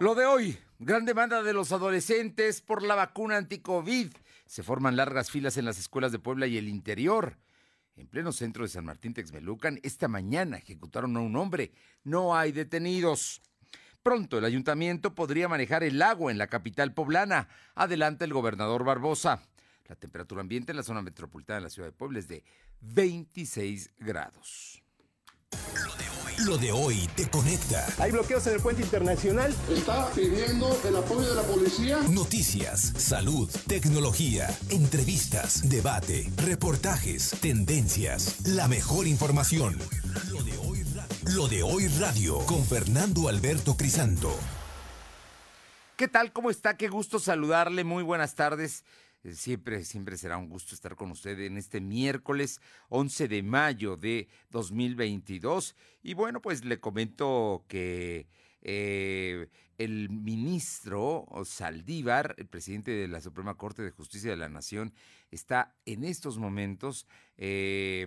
Lo de hoy, gran demanda de los adolescentes por la vacuna anti-COVID. Se forman largas filas en las escuelas de Puebla y el interior. En pleno centro de San Martín Texmelucan, esta mañana ejecutaron a un hombre. No hay detenidos. Pronto el ayuntamiento podría manejar el agua en la capital poblana. Adelanta el gobernador Barbosa. La temperatura ambiente en la zona metropolitana de la ciudad de Puebla es de 26 grados. Lo de hoy te conecta. Hay bloqueos en el puente internacional. Está pidiendo el apoyo de la policía. Noticias, salud, tecnología, entrevistas, debate, reportajes, tendencias, la mejor información. Lo de hoy, Lo de hoy radio con Fernando Alberto Crisanto. ¿Qué tal? ¿Cómo está? Qué gusto saludarle. Muy buenas tardes. Eh, siempre, siempre será un gusto estar con usted en este miércoles 11 de mayo de 2022. Y bueno, pues le comento que eh, el ministro Saldívar, el presidente de la Suprema Corte de Justicia de la Nación, está en estos momentos eh,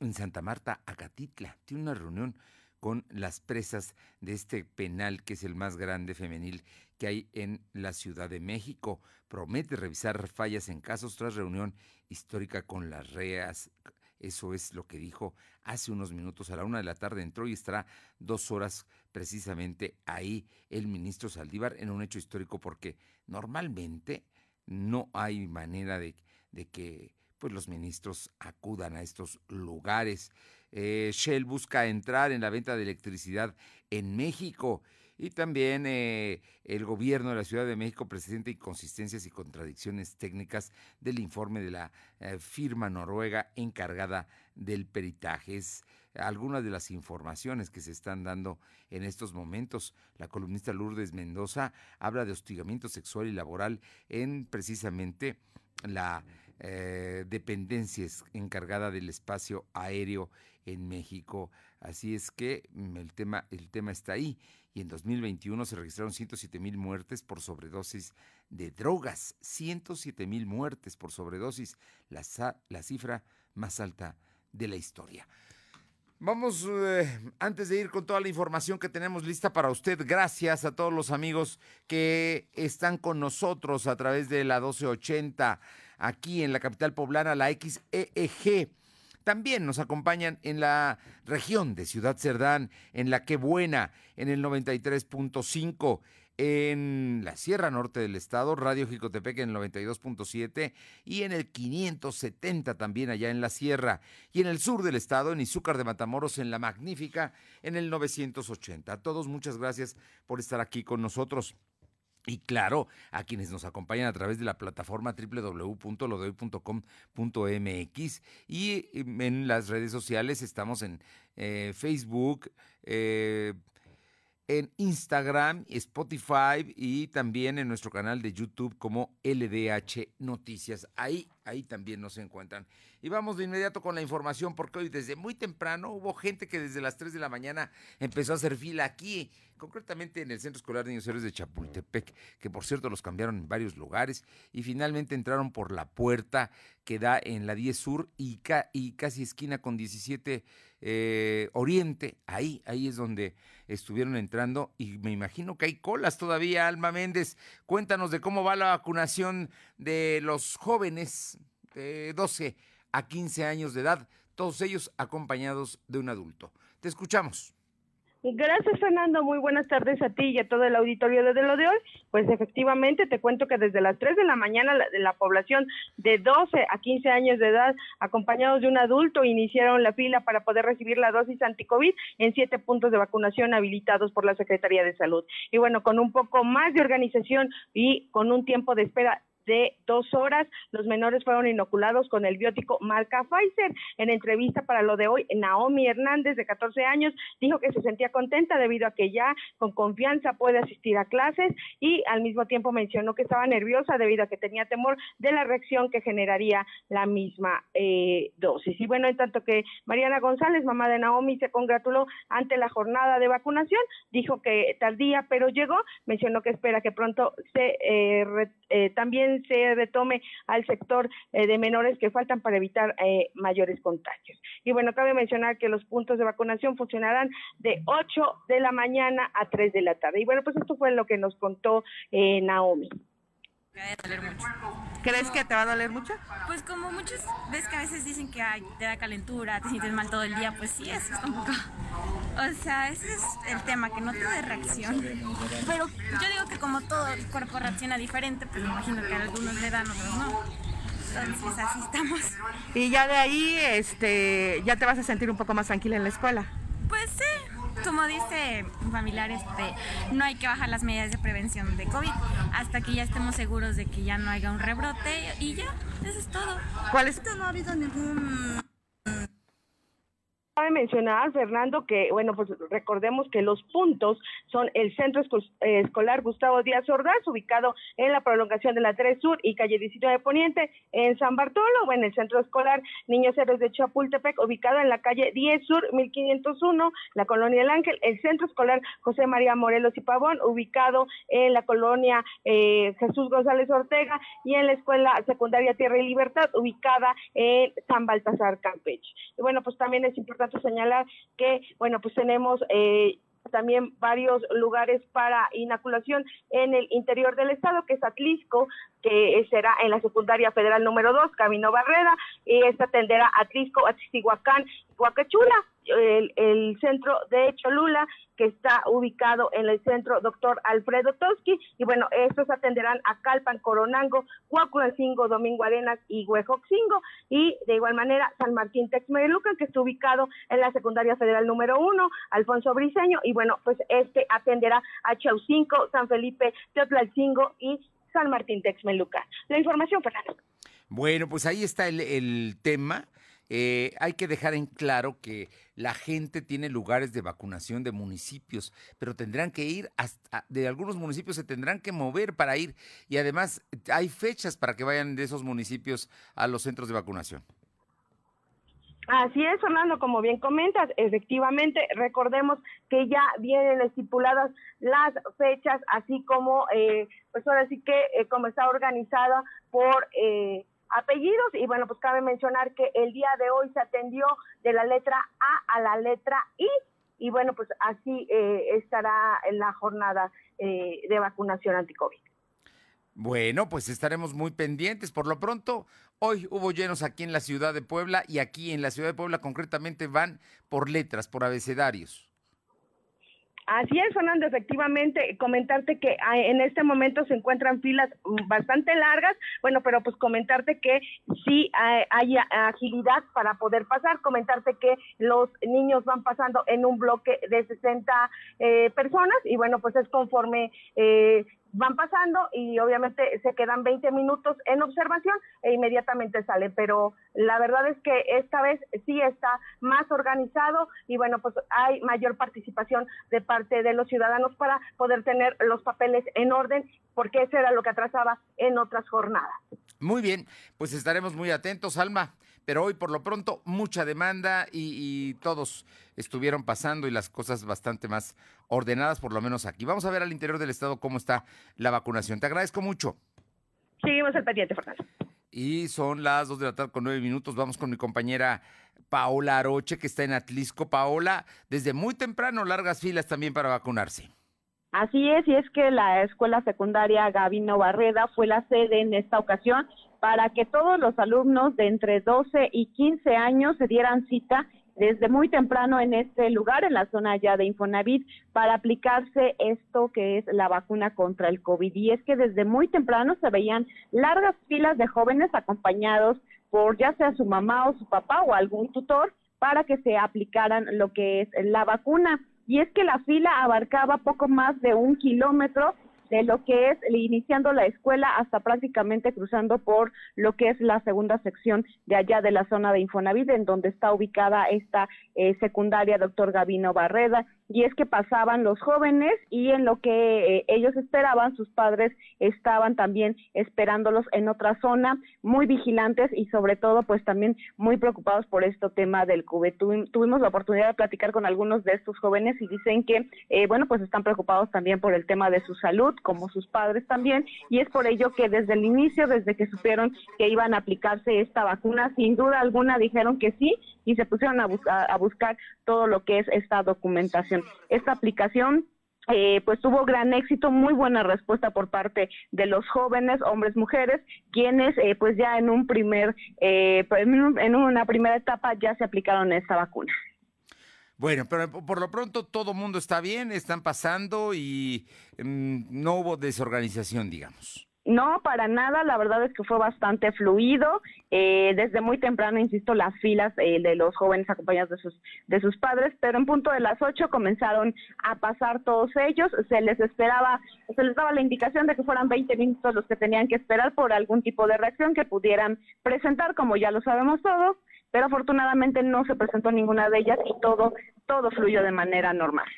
en Santa Marta, Acatitla. Tiene una reunión con las presas de este penal que es el más grande femenil que hay en la Ciudad de México. Promete revisar fallas en casos tras reunión histórica con las reas. Eso es lo que dijo hace unos minutos a la una de la tarde. Entró y estará dos horas precisamente ahí el ministro Saldívar en un hecho histórico porque normalmente no hay manera de, que pues, los ministros acudan a estos lugares. Eh, Shell busca entrar en la venta de electricidad en México y también eh, el gobierno de la Ciudad de México presenta inconsistencias y contradicciones técnicas del informe de la eh, firma noruega encargada del peritaje. Es algunas de las informaciones que se están dando en estos momentos. La columnista Lourdes Mendoza habla de hostigamiento sexual y laboral en precisamente la eh, dependencia encargada del espacio aéreo en México. Así es que mm, el tema, el tema está ahí y en 2021 se registraron 107 mil muertes por sobredosis de drogas. 107 mil muertes por sobredosis, la, la, cifra más alta de la historia. Vamos, eh, antes de ir con toda la información que tenemos lista para usted, gracias a todos los amigos que están con nosotros a través de la 1280 aquí en la capital poblana, la XEEG también nos acompañan en la región de Ciudad Cerdán, en la Que Buena, en el 93.5 en la Sierra Norte del Estado, Radio Jicotepec en el 92.7 y en el 570 también allá en la Sierra y en el sur del Estado, en Izúcar de Matamoros, en la Magnífica, en el 980. A todos muchas gracias por estar aquí con nosotros. Y claro, a quienes nos acompañan a través de la plataforma www.lodoy.com.mx y en las redes sociales estamos en eh, Facebook, eh, en Instagram, Spotify y también en nuestro canal de YouTube como LDH Noticias. Ahí, ahí también nos encuentran. Y vamos de inmediato con la información porque hoy desde muy temprano hubo gente que desde las 3 de la mañana empezó a hacer fila aquí, concretamente en el Centro Escolar de Niños Héroes de Chapultepec, que por cierto los cambiaron en varios lugares y finalmente entraron por la puerta que da en la 10 Sur y, casi esquina con 17 eh, Oriente. Ahí, ahí es donde estuvieron entrando y me imagino que hay colas todavía, Alma Méndez. Cuéntanos de cómo va la vacunación de los jóvenes de 12 a 15 años de edad, todos ellos acompañados de un adulto. Te escuchamos. Gracias, Fernando. Muy buenas tardes a ti y a todo el auditorio de lo de hoy. Pues efectivamente, te cuento que desde las 3 de la mañana la, la población de 12 a 15 años de edad, acompañados de un adulto, iniciaron la fila para poder recibir la dosis anticovid en siete puntos de vacunación habilitados por la Secretaría de Salud. Y bueno, con un poco más de organización y con un tiempo de espera de dos horas. Los menores fueron inoculados con el biótico marca Pfizer. En entrevista para lo de hoy, Naomi Hernández, de 14 años, dijo que se sentía contenta debido a que ya con confianza puede asistir a clases y al mismo tiempo mencionó que estaba nerviosa debido a que tenía temor de la reacción que generaría la misma eh, dosis. Y bueno, en tanto que Mariana González, mamá de Naomi, se congratuló ante la jornada de vacunación, dijo que tardía, pero llegó, mencionó que espera que pronto se eh, eh, también también se retome al sector eh, de menores que faltan para evitar eh, mayores contagios. Y bueno, cabe mencionar que los puntos de vacunación funcionarán de 8 de la mañana a 3 de la tarde. Y bueno, pues esto fue lo que nos contó eh, Naomi. ¿Crees que te va a doler mucho? Pues como muchos ves que a veces dicen que ay, te da calentura, te sientes mal todo el día, pues sí, eso es un poco. O sea, ese es el tema, que no te dé reacción. Pero yo digo que como todo el cuerpo reacciona diferente, pues me imagino que a algunos le dan, otros no. Entonces así estamos. Y ya de ahí, este, ya te vas a sentir un poco más tranquila en la escuela. Pues sí, como dice familiar, este, no hay que bajar las medidas de prevención de COVID hasta que ya estemos seguros de que ya no haya un rebrote y ya, eso es todo. ¿Cuál es? No ha habido ningún Cabe mencionar, Fernando, que, bueno, pues recordemos que los puntos son el Centro Escolar Gustavo Díaz Ordaz, ubicado en la prolongación de la 3 Sur y calle 19 Poniente, en San Bartolo, o en el Centro Escolar Niños Héroes de Chapultepec, ubicado en la calle 10 Sur 1501, la Colonia El Ángel, el Centro Escolar José María Morelos y Pavón, ubicado en la Colonia eh, Jesús González Ortega, y en la Escuela Secundaria Tierra y Libertad, ubicada en San Baltasar, Campeche. Y bueno, pues también es importante señalar que, bueno, pues tenemos eh, también varios lugares para inoculación en el interior del estado, que es Atlisco, que será en la secundaria federal número 2, Camino Barrera, y esta atenderá Atlisco, Atzihuacán, Huacachula, el, centro de Cholula, que está ubicado en el centro Doctor Alfredo Toski, y bueno, estos atenderán a Calpan, Coronango, Huaculancingo, Domingo Arenas y Huejoxingo, y de igual manera San Martín Texmelucan, que está ubicado en la secundaria federal número uno, Alfonso Briseño, y bueno, pues este atenderá a Chaucinco, San Felipe, Teotlalcingo y San Martín Texmelucan. La información, Fernando. Bueno, pues ahí está el, el tema. Eh, hay que dejar en claro que la gente tiene lugares de vacunación de municipios, pero tendrán que ir hasta, de algunos municipios se tendrán que mover para ir y además hay fechas para que vayan de esos municipios a los centros de vacunación. Así es, Fernando, como bien comentas, efectivamente, recordemos que ya vienen estipuladas las fechas, así como, eh, pues ahora sí que, eh, como está organizada por eh, apellidos y bueno, pues cabe mencionar que el día de hoy se atendió de la letra A a la letra I y bueno, pues así eh, estará en la jornada eh, de vacunación anti-COVID. Bueno, pues estaremos muy pendientes. Por lo pronto, hoy hubo llenos aquí en la ciudad de Puebla y aquí en la ciudad de Puebla concretamente van por letras, por abecedarios. Así es, Fernando, efectivamente, comentarte que ah, en este momento se encuentran filas mm, bastante largas, bueno, pero pues comentarte que sí hay, agilidad para poder pasar, comentarte que los niños van pasando en un bloque de 60 eh, personas y bueno, pues es conforme eh, van pasando y obviamente se quedan 20 minutos en observación e inmediatamente sale, pero la verdad es que esta vez sí está más organizado y bueno, pues hay mayor participación de parte de los ciudadanos para poder tener los papeles en orden, porque eso era lo que atrasaba en otras jornadas. Muy bien, pues estaremos muy atentos, Alma pero hoy por lo pronto mucha demanda y, todos estuvieron pasando y las cosas bastante más ordenadas, por lo menos aquí. Vamos a ver al interior del estado cómo está la vacunación. Te agradezco mucho. Seguimos el pendiente, Fernando. Y son las dos de la tarde con nueve minutos. Vamos con mi compañera Paola Aroche, que está en Atlisco. Paola, desde muy temprano, largas filas también para vacunarse. Así es, y es que la escuela secundaria Gavino Barreda fue la sede en esta ocasión para que todos los alumnos de entre 12 y 15 años se dieran cita desde muy temprano en este lugar, en la zona ya de Infonavit, para aplicarse esto que es la vacuna contra el COVID. Y es que desde muy temprano se veían largas filas de jóvenes acompañados por ya sea su mamá o su papá o algún tutor para que se aplicaran lo que es la vacuna. Y es que la fila abarcaba poco más de un kilómetro de lo que es iniciando la escuela hasta prácticamente cruzando por lo que es la segunda sección de allá de la zona de Infonavit, en donde está ubicada esta eh, secundaria doctor Gavino Barreda. y es que pasaban los jóvenes y en lo que eh, ellos esperaban, sus padres estaban también esperándolos en otra zona, muy vigilantes y sobre todo pues también muy preocupados por este tema del COVID. tuvimos la oportunidad de platicar con algunos de estos jóvenes y dicen que, eh, bueno, pues están preocupados también por el tema de su salud, como sus padres también, y es por ello que desde el inicio, desde que supieron que iban a aplicarse esta vacuna, sin duda alguna dijeron que sí y se pusieron a, a buscar todo lo que es esta documentación. Esta aplicación eh, pues tuvo gran éxito, muy buena respuesta por parte de los jóvenes, hombres, mujeres, quienes eh, pues ya en un primer, eh, en una primera etapa ya se aplicaron esta vacuna. Bueno, pero por lo pronto todo mundo está bien, están pasando y mm, no hubo desorganización, digamos. No, para nada, la verdad es que fue bastante fluido. Eh, desde muy temprano, insisto, las filas eh, de los jóvenes acompañados de sus, de sus padres, pero en punto de las ocho comenzaron a pasar todos ellos. Se les esperaba, se les daba la indicación de que fueran 20 minutos los que tenían que esperar por algún tipo de reacción que pudieran presentar, como ya lo sabemos todos, pero afortunadamente no se presentó ninguna de ellas y todo, todo fluyó de manera normal.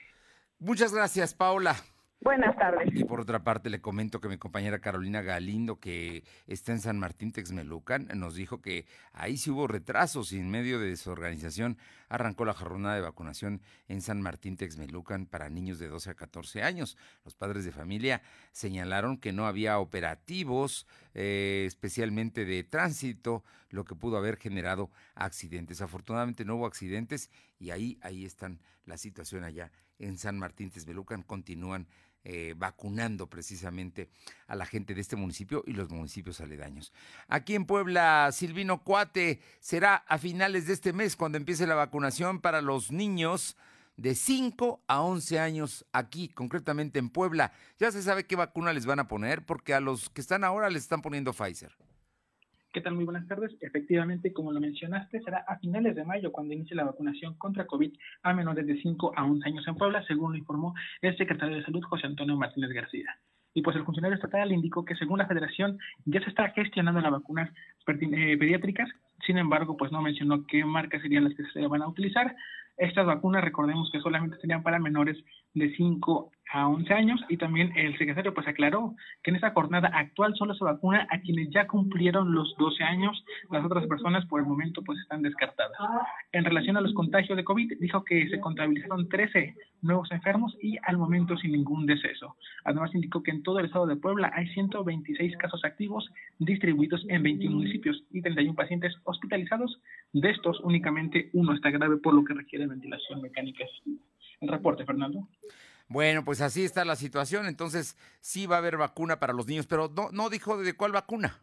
Muchas gracias, Paula. Buenas tardes. Y por otra parte, le comento que mi compañera Carolina Galindo, que está en San Martín Texmelucan, nos dijo que ahí sí hubo retrasos y en medio de desorganización arrancó la jornada de vacunación en San Martín Texmelucan para niños de 12 a 14 años. Los padres de familia señalaron que no había operativos, eh, especialmente de tránsito, lo que pudo haber generado accidentes. Afortunadamente no hubo accidentes y ahí, ahí están la situación allá en San Martín Texmelucan. Continúan eh, vacunando precisamente a la gente de este municipio y los municipios aledaños. Aquí en Puebla, Silvino Cuate, será a finales de este mes cuando empiece la vacunación para los niños de 5 a 11 años aquí, concretamente en Puebla. Ya se sabe qué vacuna les van a poner porque a los que están ahora les están poniendo Pfizer. ¿Qué tal? Muy buenas tardes. Efectivamente, como lo mencionaste, será a finales de mayo cuando inicie la vacunación contra COVID a menores de 5 a 11 años en Puebla, según lo informó el secretario de Salud, José Antonio Martínez García. Y pues el funcionario estatal indicó que según la federación ya se está gestionando las vacunas eh, pediátricas, sin embargo, pues no mencionó qué marcas serían las que se van a utilizar. Estas vacunas, recordemos que solamente serían para menores de 5 a 11 años y también el secretario pues aclaró que en esta jornada actual solo se vacuna a quienes ya cumplieron los 12 años, las otras personas por el momento pues están descartadas. En relación a los contagios de COVID, dijo que se contabilizaron 13 nuevos enfermos y al momento sin ningún deceso. Además indicó que en todo el estado de Puebla hay 126 casos activos distribuidos en 21 municipios y 31 pacientes hospitalizados. De estos únicamente uno está grave por lo que requiere ventilación mecánica El reporte, Fernando. Bueno, pues así está la situación. Entonces, sí va a haber vacuna para los niños, pero no, no dijo de cuál vacuna.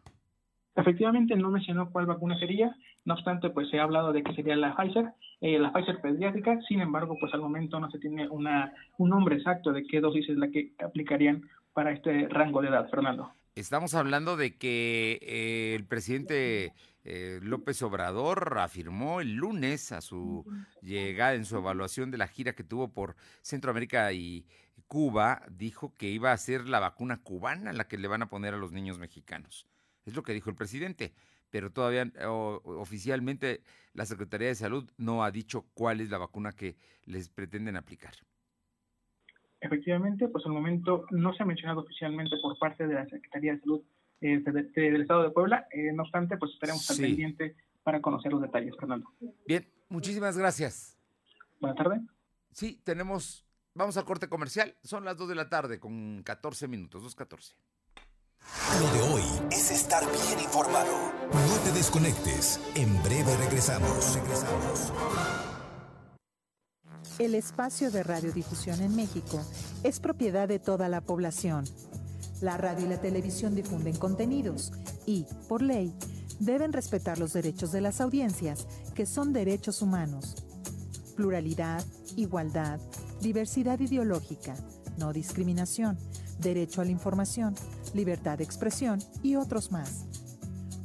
Efectivamente, no mencionó cuál vacuna sería. No obstante, pues se ha hablado de que sería la Pfizer, eh, la Pfizer pediátrica. Sin embargo, pues al momento no se tiene una, un nombre exacto de qué dosis es la que aplicarían para este rango de edad, Fernando. Estamos hablando de que eh, el presidente eh, López Obrador afirmó el lunes a su llegada en su evaluación de la gira que tuvo por Centroamérica y Cuba, dijo que iba a ser la vacuna cubana la que le van a poner a los niños mexicanos. Es lo que dijo el presidente, pero todavía oficialmente la Secretaría de Salud no ha dicho cuál es la vacuna que les pretenden aplicar. Efectivamente, pues al momento no se ha mencionado oficialmente por parte de la Secretaría de Salud eh, del Estado de Puebla. Eh, no obstante, pues estaremos al pendiente para conocer los detalles, Fernando. Bien, muchísimas gracias. Buenas tardes. Sí, tenemos, vamos a corte comercial. Son las 2 de la tarde con 14 minutos, 2.14. Lo de hoy es estar bien informado. No te desconectes. En breve regresamos. Regresamos. El espacio de radiodifusión en México es propiedad de toda la población. La radio y la televisión difunden contenidos y, por ley, deben respetar los derechos de las audiencias, que son derechos humanos. Pluralidad, igualdad, diversidad ideológica, no discriminación, derecho a la información, libertad de expresión y otros más.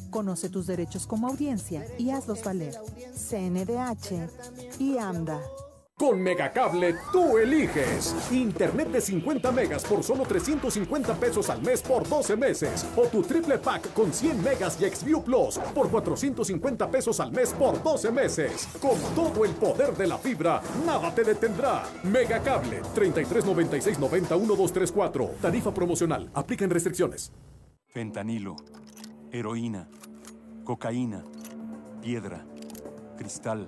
Conoce tus derechos como audiencia y hazlos valer. CNDH y AMDA. Con Megacable tú eliges. Internet de 50 megas por solo 350 pesos al mes por 12 meses. O tu triple pack con 100 megas y Xview Plus por 450 pesos al mes por 12 meses. Con todo el poder de la fibra, nada te detendrá. Megacable 33 96 90 1234. Tarifa promocional. Aplican restricciones. Fentanilo, heroína, cocaína, piedra, cristal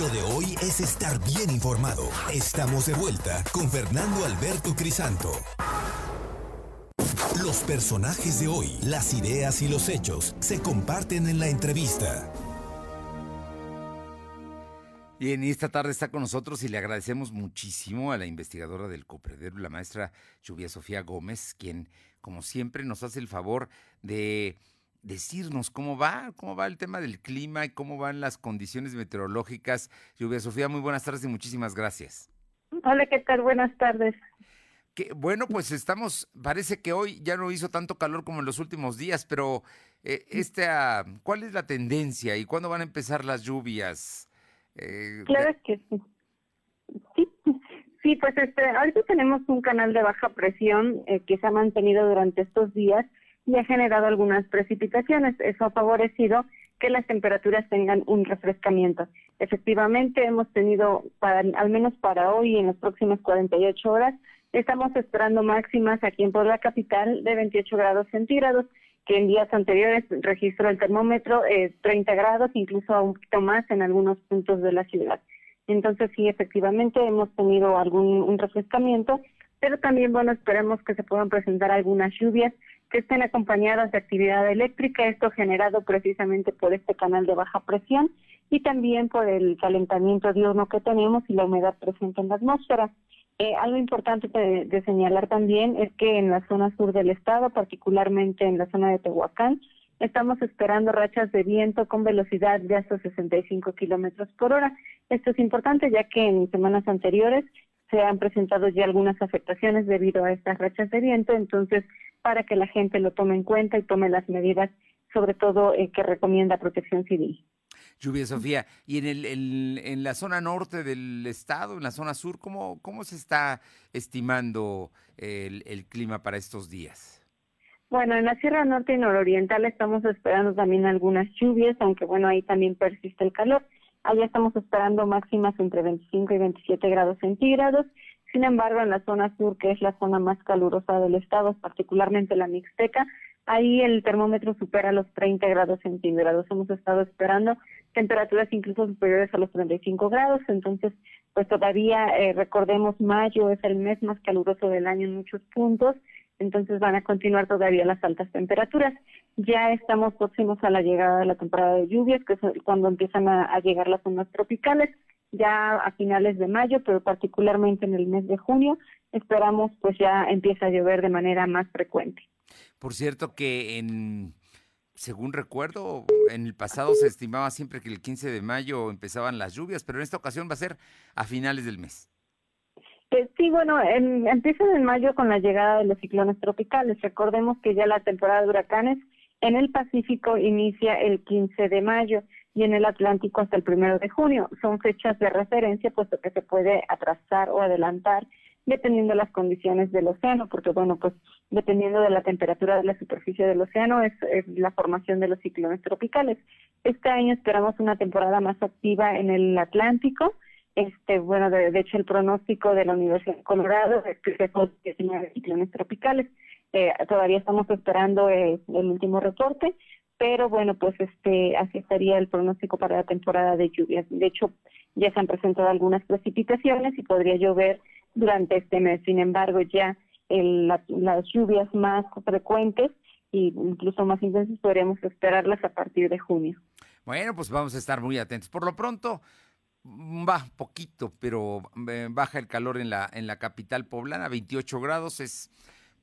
Lo de hoy es estar bien informado. Estamos de vuelta con Fernando Alberto Crisanto. Los personajes de hoy, las ideas y los hechos se comparten en la entrevista. Y en esta tarde está con nosotros y le agradecemos muchísimo a la investigadora del Copredero, la maestra Lluvia Sofía Gómez, quien, como siempre, nos hace el favor de decirnos cómo va, cómo va el tema del clima y cómo van las condiciones meteorológicas. Lluvia Sofía, muy buenas tardes y muchísimas gracias. Hola, ¿qué tal? Buenas tardes. Que, bueno, pues estamos, parece que hoy ya no hizo tanto calor como en los últimos días, pero eh, este, ¿cuál es la tendencia y cuándo van a empezar las lluvias? Eh, claro que sí. Sí, sí pues este, ahorita tenemos un canal de baja presión eh, que se ha mantenido durante estos días y ha generado algunas precipitaciones. Eso ha favorecido que las temperaturas tengan un refrescamiento. Efectivamente, hemos tenido, para, al menos para hoy, en las próximas 48 horas, estamos esperando máximas aquí en Puebla Capital de 28 grados centígrados, que en días anteriores registró el termómetro eh, 30 grados, incluso un poquito más en algunos puntos de la ciudad. Entonces, sí, efectivamente, hemos tenido algún refrescamiento, pero también, bueno, esperemos que se puedan presentar algunas lluvias que estén acompañadas de actividad eléctrica, esto generado precisamente por este canal de baja presión y también por el calentamiento diurno que tenemos y la humedad presente en la atmósfera. Eh, algo importante de, señalar también es que en la zona sur del estado, particularmente en la zona de Tehuacán, estamos esperando rachas de viento con velocidad de hasta 65 kilómetros por hora. Esto es importante ya que en semanas anteriores se han presentado ya algunas afectaciones debido a estas rachas de viento, entonces para que la gente lo tome en cuenta y tome las medidas, sobre todo eh, que recomienda Protección Civil. Lluvia Sofía, y en, el, en, la zona norte del estado, en la zona sur, ¿cómo, cómo se está estimando el, el clima para estos días? Bueno, en la Sierra Norte y Nororiental estamos esperando también algunas lluvias, aunque bueno, ahí también persiste el calor. Allá estamos esperando máximas entre 25 y 27 grados centígrados. Sin embargo, en la zona sur, que es la zona más calurosa del estado, particularmente la Mixteca, ahí el termómetro supera los 30 grados centígrados. Hemos estado esperando temperaturas incluso superiores a los 35 grados, entonces, pues todavía eh, recordemos, mayo es el mes más caluroso del año en muchos puntos entonces van a continuar todavía las altas temperaturas. Ya estamos próximos a la llegada de la temporada de lluvias, que es cuando empiezan a, llegar las zonas tropicales, ya a finales de mayo, pero particularmente en el mes de junio, esperamos pues ya empieza a llover de manera más frecuente. Por cierto que en según recuerdo, en el pasado se estimaba siempre que el 15 de mayo empezaban las lluvias, pero en esta ocasión va a ser a finales del mes sí, bueno, en, empiezan en mayo con la llegada de los ciclones tropicales. Recordemos que ya la temporada de huracanes en el Pacífico inicia el 15 de mayo y en el Atlántico hasta el primero de junio. Son fechas de referencia, puesto que se puede atrasar o adelantar dependiendo de las condiciones del océano, porque bueno, pues dependiendo de la temperatura de la superficie del océano es, la formación de los ciclones tropicales. Este año esperamos una temporada más activa en el Atlántico, este, bueno, de, hecho el pronóstico de la Universidad de Colorado es que son 19 ciclones tropicales. Eh, todavía estamos esperando eh, el último reporte, pero bueno, pues este, así estaría el pronóstico para la temporada de lluvias. De hecho, ya se han presentado algunas precipitaciones y podría llover durante este mes. Sin embargo, ya las lluvias más frecuentes e incluso más intensas podríamos esperarlas a partir de junio. Bueno, pues vamos a estar muy atentos. Por lo pronto, va poquito, pero eh, baja el calor en la, en la capital poblana, 28 grados es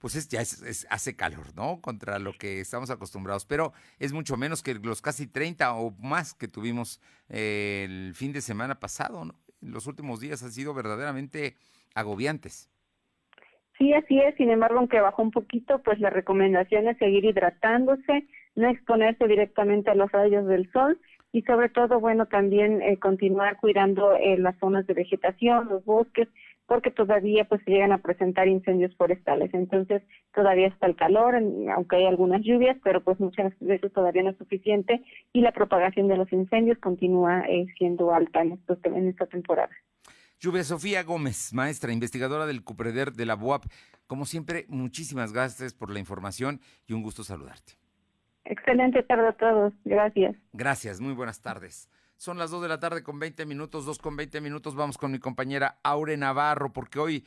pues es, ya es, hace calor, ¿no? Contra lo que estamos acostumbrados, pero es mucho menos que los casi 30 o más que tuvimos eh, el fin de semana pasado, ¿no? Los últimos días han sido verdaderamente agobiantes. Sí, así es. Sin embargo, aunque bajó un poquito, pues la recomendación es seguir hidratándose, no exponerse directamente a los rayos del sol y sobre todo, bueno, también eh, continuar cuidando eh, las zonas de vegetación, los bosques, porque todavía pues se llegan a presentar incendios forestales. Entonces, todavía está el calor, aunque hay algunas lluvias, pero pues muchas veces todavía no es suficiente y la propagación de los incendios continúa eh, siendo alta en, en esta temporada. Lluvia Sofía Gómez, maestra investigadora del CUPREDER de la BUAP. Como siempre, muchísimas gracias por la información y un gusto saludarte. Excelente tarde a todos. Gracias. Gracias. Muy buenas tardes. Son las 2 de la tarde con 20 minutos, 2 con 20 minutos. Vamos con mi compañera Aure Navarro, porque hoy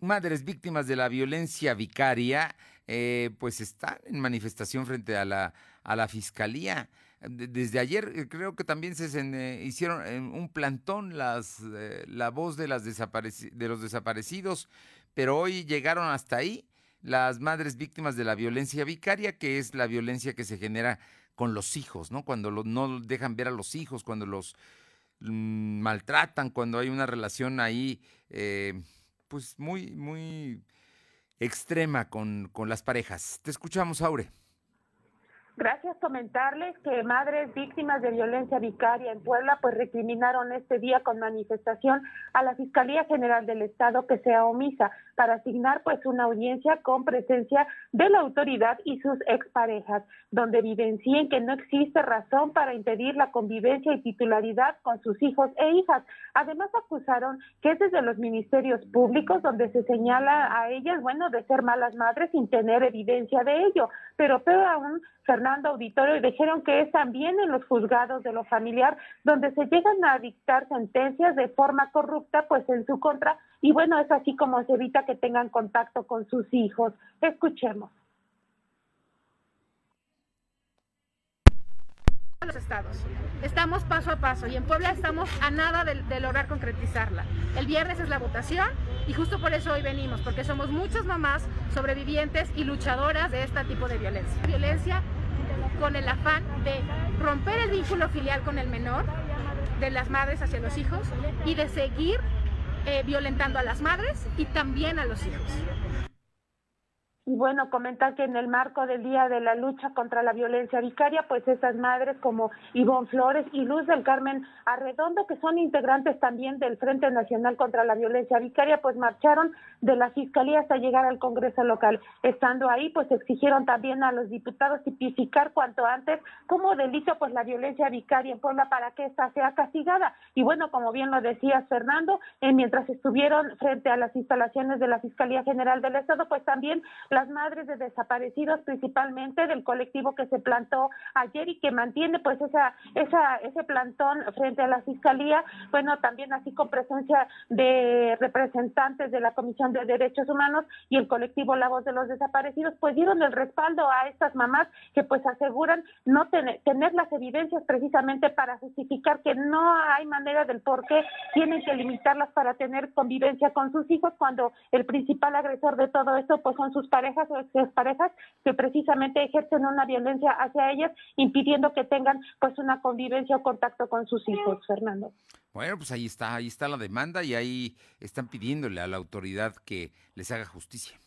madres víctimas de la violencia vicaria, eh, pues están en manifestación frente a la, a la fiscalía. Desde ayer eh, creo que también se eh, hicieron un plantón las, la voz de, las de los desaparecidos, pero hoy llegaron hasta ahí las madres víctimas de la violencia vicaria, que es la violencia que se genera con los hijos, ¿no? Cuando no dejan ver a los hijos, cuando los mm, maltratan, cuando hay una relación ahí, eh, pues muy, muy extrema con, con las parejas. Te escuchamos, Aure. Gracias. Comentarles que madres víctimas de violencia vicaria en Puebla pues recriminaron este día con manifestación a la Fiscalía General del Estado que sea omisa para asignar pues una audiencia con presencia de la autoridad y sus exparejas, donde evidencien que no existe razón para impedir la convivencia y titularidad con sus hijos e hijas. Además acusaron que es desde los ministerios públicos donde se señala a ellas, bueno, de ser malas madres sin tener evidencia de ello, pero peor aún Fernando Auditorio, y dijeron que es también en los juzgados de lo familiar donde se llegan a dictar sentencias de forma corrupta, pues en su contra, y bueno, es así como se evita que tengan contacto con sus hijos. Escuchemos. los estados. Estamos paso a paso y en Puebla estamos a nada de, de, lograr concretizarla. El viernes es la votación y justo por eso hoy venimos, porque somos muchas mamás sobrevivientes y luchadoras de este tipo de violencia. Violencia con el afán de romper el vínculo filial con el menor, de las madres hacia los hijos y de seguir eh, violentando a las madres y también a los hijos. Y bueno, comentar que en el marco del Día de la Lucha contra la Violencia Vicaria, pues estas madres como Ivonne Flores y Luz del Carmen Arredondo, que son integrantes también del Frente Nacional contra la Violencia Vicaria, pues marcharon de la Fiscalía hasta llegar al Congreso local. Estando ahí, pues exigieron también a los diputados tipificar cuanto antes como delito pues la violencia vicaria en Puebla para que ésta sea castigada. Y bueno, como bien lo decías Fernando, eh, mientras estuvieron frente a las instalaciones de la Fiscalía General del Estado, pues también las madres de desaparecidos, principalmente del colectivo que se plantó ayer y que mantiene pues esa, esa, ese plantón frente a la fiscalía, bueno, también así con presencia de representantes de la Comisión de Derechos Humanos y el colectivo La Voz de los Desaparecidos, pues dieron el respaldo a estas mamás que pues aseguran no tener, tener las evidencias precisamente para justificar que no hay manera del por qué tienen que limitarlas para tener convivencia con sus hijos cuando el principal agresor de todo esto pues son sus parejas parejas o parejas que precisamente ejercen una violencia hacia ellas, impidiendo que tengan pues una convivencia o contacto con sus hijos, Fernando. Bueno, pues ahí está, ahí está la demanda y ahí están pidiéndole a la autoridad que les haga justicia.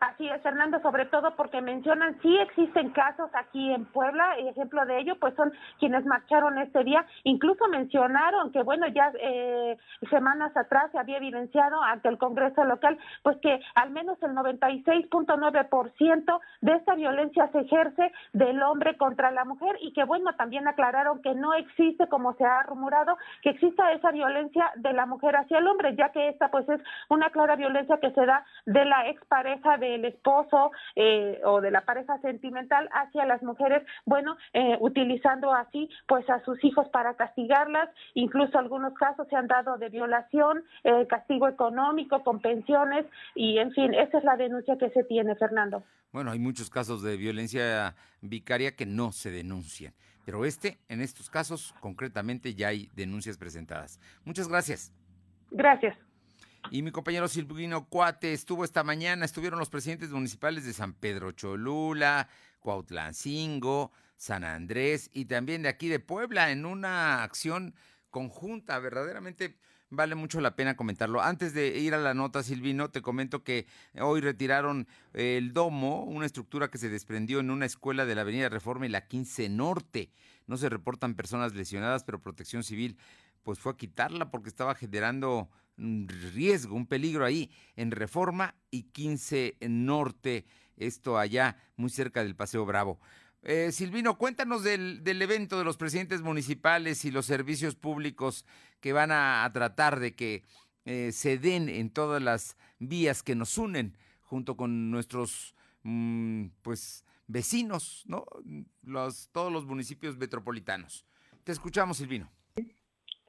Así es, Fernando, sobre todo porque mencionan, sí existen casos aquí en Puebla, ejemplo de ello, pues son quienes marcharon este día, incluso mencionaron que, bueno, ya eh, semanas atrás se había evidenciado ante el Congreso local, pues que al menos el 96.9% de esta violencia se ejerce del hombre contra la mujer y que, bueno, también aclararon que no existe, como se ha rumorado, que exista esa violencia de la mujer hacia el hombre, ya que esta pues es una clara violencia que se da de la expareja de el esposo eh, o de la pareja sentimental hacia las mujeres, bueno, eh, utilizando así pues a sus hijos para castigarlas, incluso algunos casos se han dado de violación, eh, castigo económico con pensiones y en fin, esa es la denuncia que se tiene, Fernando. Bueno, hay muchos casos de violencia vicaria que no se denuncian, pero este, en estos casos, concretamente ya hay denuncias presentadas. Muchas gracias. Gracias. Y mi compañero Silvino Cuate estuvo esta mañana, estuvieron los presidentes municipales de San Pedro Cholula, Cuautlancingo, San Andrés y también de aquí de Puebla en una acción conjunta, verdaderamente vale mucho la pena comentarlo. Antes de ir a la nota, Silvino, te comento que hoy retiraron el domo, una estructura que se desprendió en una escuela de la Avenida Reforma y la 15 Norte. No se reportan personas lesionadas, pero Protección Civil pues fue a quitarla porque estaba generando riesgo, un peligro ahí en Reforma y 15 Norte, esto allá muy cerca del Paseo Bravo. Eh, Silvino, cuéntanos del, del, evento de los presidentes municipales y los servicios públicos que van a, tratar de que eh, se den en todas las vías que nos unen junto con nuestros mm, pues vecinos, ¿no? Los, todos los municipios metropolitanos. Te escuchamos, Silvino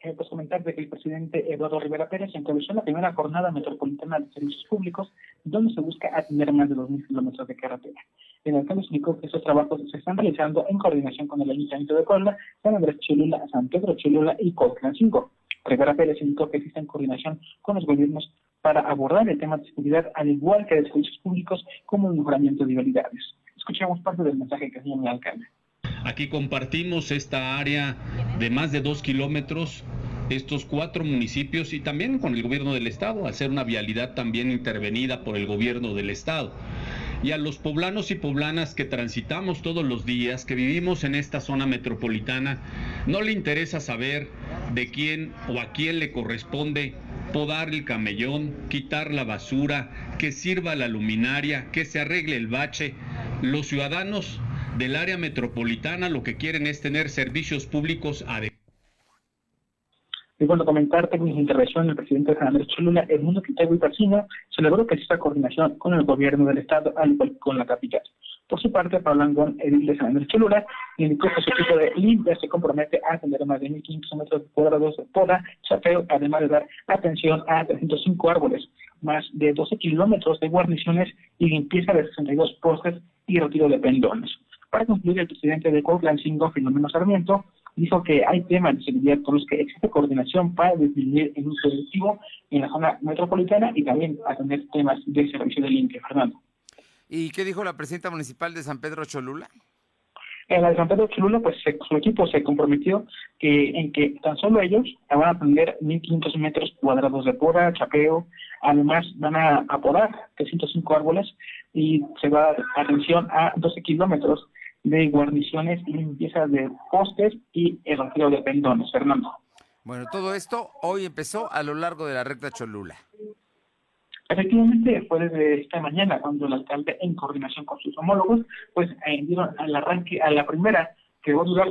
eh, pues comentarte que el presidente Eduardo Rivera Pérez encabezó la primera jornada metropolitana de servicios públicos, donde se busca atender más de 2.000 kilómetros de carretera. El alcalde explicó que estos trabajos se están realizando en coordinación con el Ayuntamiento de Puebla, San Andrés Cholula, San Pedro Cholula y Cotlancingo. Rivera Pérez indicó que existe en coordinación con los gobiernos para abordar el tema de seguridad, al igual que de servicios públicos, como el mejoramiento de vialidades. Escuchamos parte del mensaje que dio el alcalde. Aquí compartimos esta área de más de dos kilómetros, estos cuatro municipios y también con el gobierno del estado, hacer una vialidad también intervenida por el gobierno del estado. Y a los poblanos y poblanas que transitamos todos los días, que vivimos en esta zona metropolitana, no le interesa saber de quién o a quién le corresponde podar el camellón, quitar la basura, que sirva la luminaria, que se arregle el bache. Los ciudadanos del área metropolitana lo que quieren es tener servicios públicos adecuados. Y bueno, comentar en mi intervención el presidente de Andrés Cholula, Edmundo Quintero y Pacino, celebró exista coordinación con el gobierno del Estado, al igual con la capital. Por su parte, Pablo Angón, edil de San Andrés Cholula, indicó que su equipo de limpia se compromete a atender más de 1.500 metros cuadrados de poda, chapeo, además de dar atención a 305 árboles, más de 12 kilómetros de guarniciones y limpieza de 62 postes y retiro de pendones. Para concluir, el presidente de Cingo, Filomeno Sarmiento, dijo que hay temas de seguridad con los que existe coordinación para disminuir el uso delictivo en la zona metropolitana y también atender temas de servicio de limpia. Fernando. ¿Y qué dijo la presidenta municipal de San Pedro Cholula? En la de San Pedro Cholula, pues su equipo se comprometió que en que tan solo ellos van a atender 1.500 metros cuadrados de poda, chapeo, además van a apodar 305 árboles y se va a dar atención a 12 kilómetros de guarniciones y limpieza de postes y el retiro de pendones, Fernando. Bueno, todo esto hoy empezó a lo largo de la recta Cholula. Efectivamente, fue desde esta mañana cuando el alcalde, en coordinación con sus homólogos, pues eh, dieron al arranque a la primera, que va a durar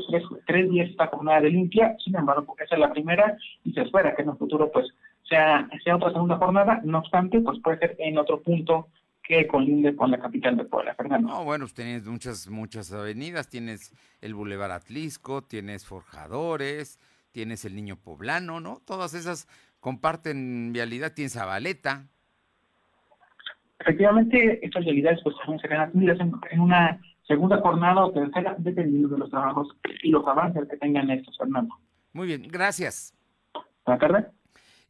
tres, días esta jornada de limpia, sin embargo, esa es la primera y se espera que en el futuro pues sea, sea otra segunda jornada, no obstante, pues puede ser en otro punto que colinde con la capital de Puebla, Fernando. No, bueno, pues tienes muchas, muchas avenidas, tienes el Boulevard Atlisco, tienes Forjadores, tienes el Niño Poblano, ¿no? Todas esas comparten vialidad, tienes Zabaleta. Efectivamente, estas vialidades pues también serán atendidas en, una segunda jornada o tercera, dependiendo de los trabajos y los avances que tengan estos, Fernando. Muy bien, gracias. Buenas tardes.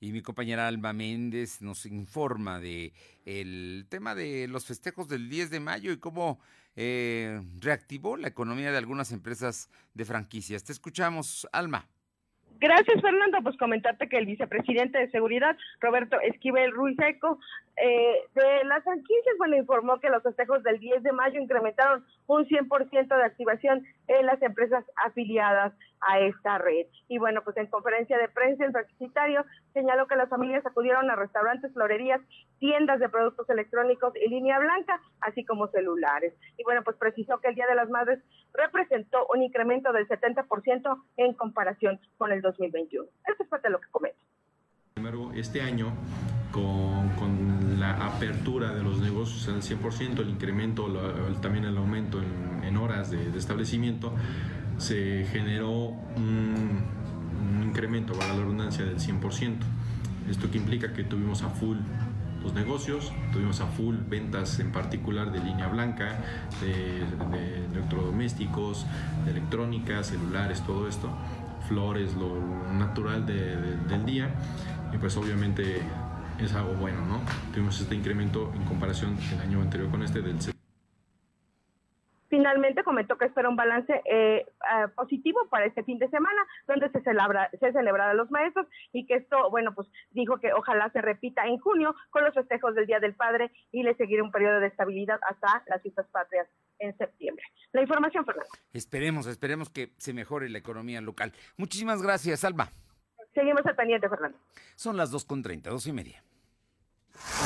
Y mi compañera Alma Méndez nos informa de el tema de los festejos del 10 de mayo y cómo eh, reactivó la economía de algunas empresas de franquicias. Te escuchamos, Alma. Gracias, Fernando. Pues comentarte que el vicepresidente de Seguridad, Roberto Esquivel Ruiseco, eh, de las franquicias, bueno, informó que los festejos del 10 de mayo incrementaron un 100% de activación en las empresas afiliadas a esta red. Y bueno, pues en conferencia de prensa, el franquiciatario señaló que las familias acudieron a restaurantes, florerías, tiendas de productos electrónicos y línea blanca, así como celulares. Y bueno, pues precisó que el Día de las Madres representó un incremento del 70% en comparación con el 2021. Esto es parte de lo que comenta. Primero, este año, con, con, la apertura de los negocios al 100%, el incremento, también el aumento en, horas de, establecimiento, se generó un, un incremento, para la redundancia, del 100%. Esto que implica que tuvimos a full los negocios, tuvimos a full ventas en particular de línea blanca, de, electrodomésticos, de electrónica, celulares, todo esto, flores, lo natural del día y pues obviamente es algo bueno, ¿no? Tuvimos este incremento en comparación el año anterior con este del Finalmente comentó que espera un balance eh, eh, positivo para este fin de semana, donde se celebra se celebrará los maestros y que esto, bueno, pues dijo que ojalá se repita en junio con los festejos del Día del Padre y le seguirá un periodo de estabilidad hasta las fiestas patrias en septiembre. La información, Fernando. Esperemos, esperemos que se mejore la economía local. Muchísimas gracias, Alba. Seguimos al pendiente, Fernando. Son las 2.30, dos y media.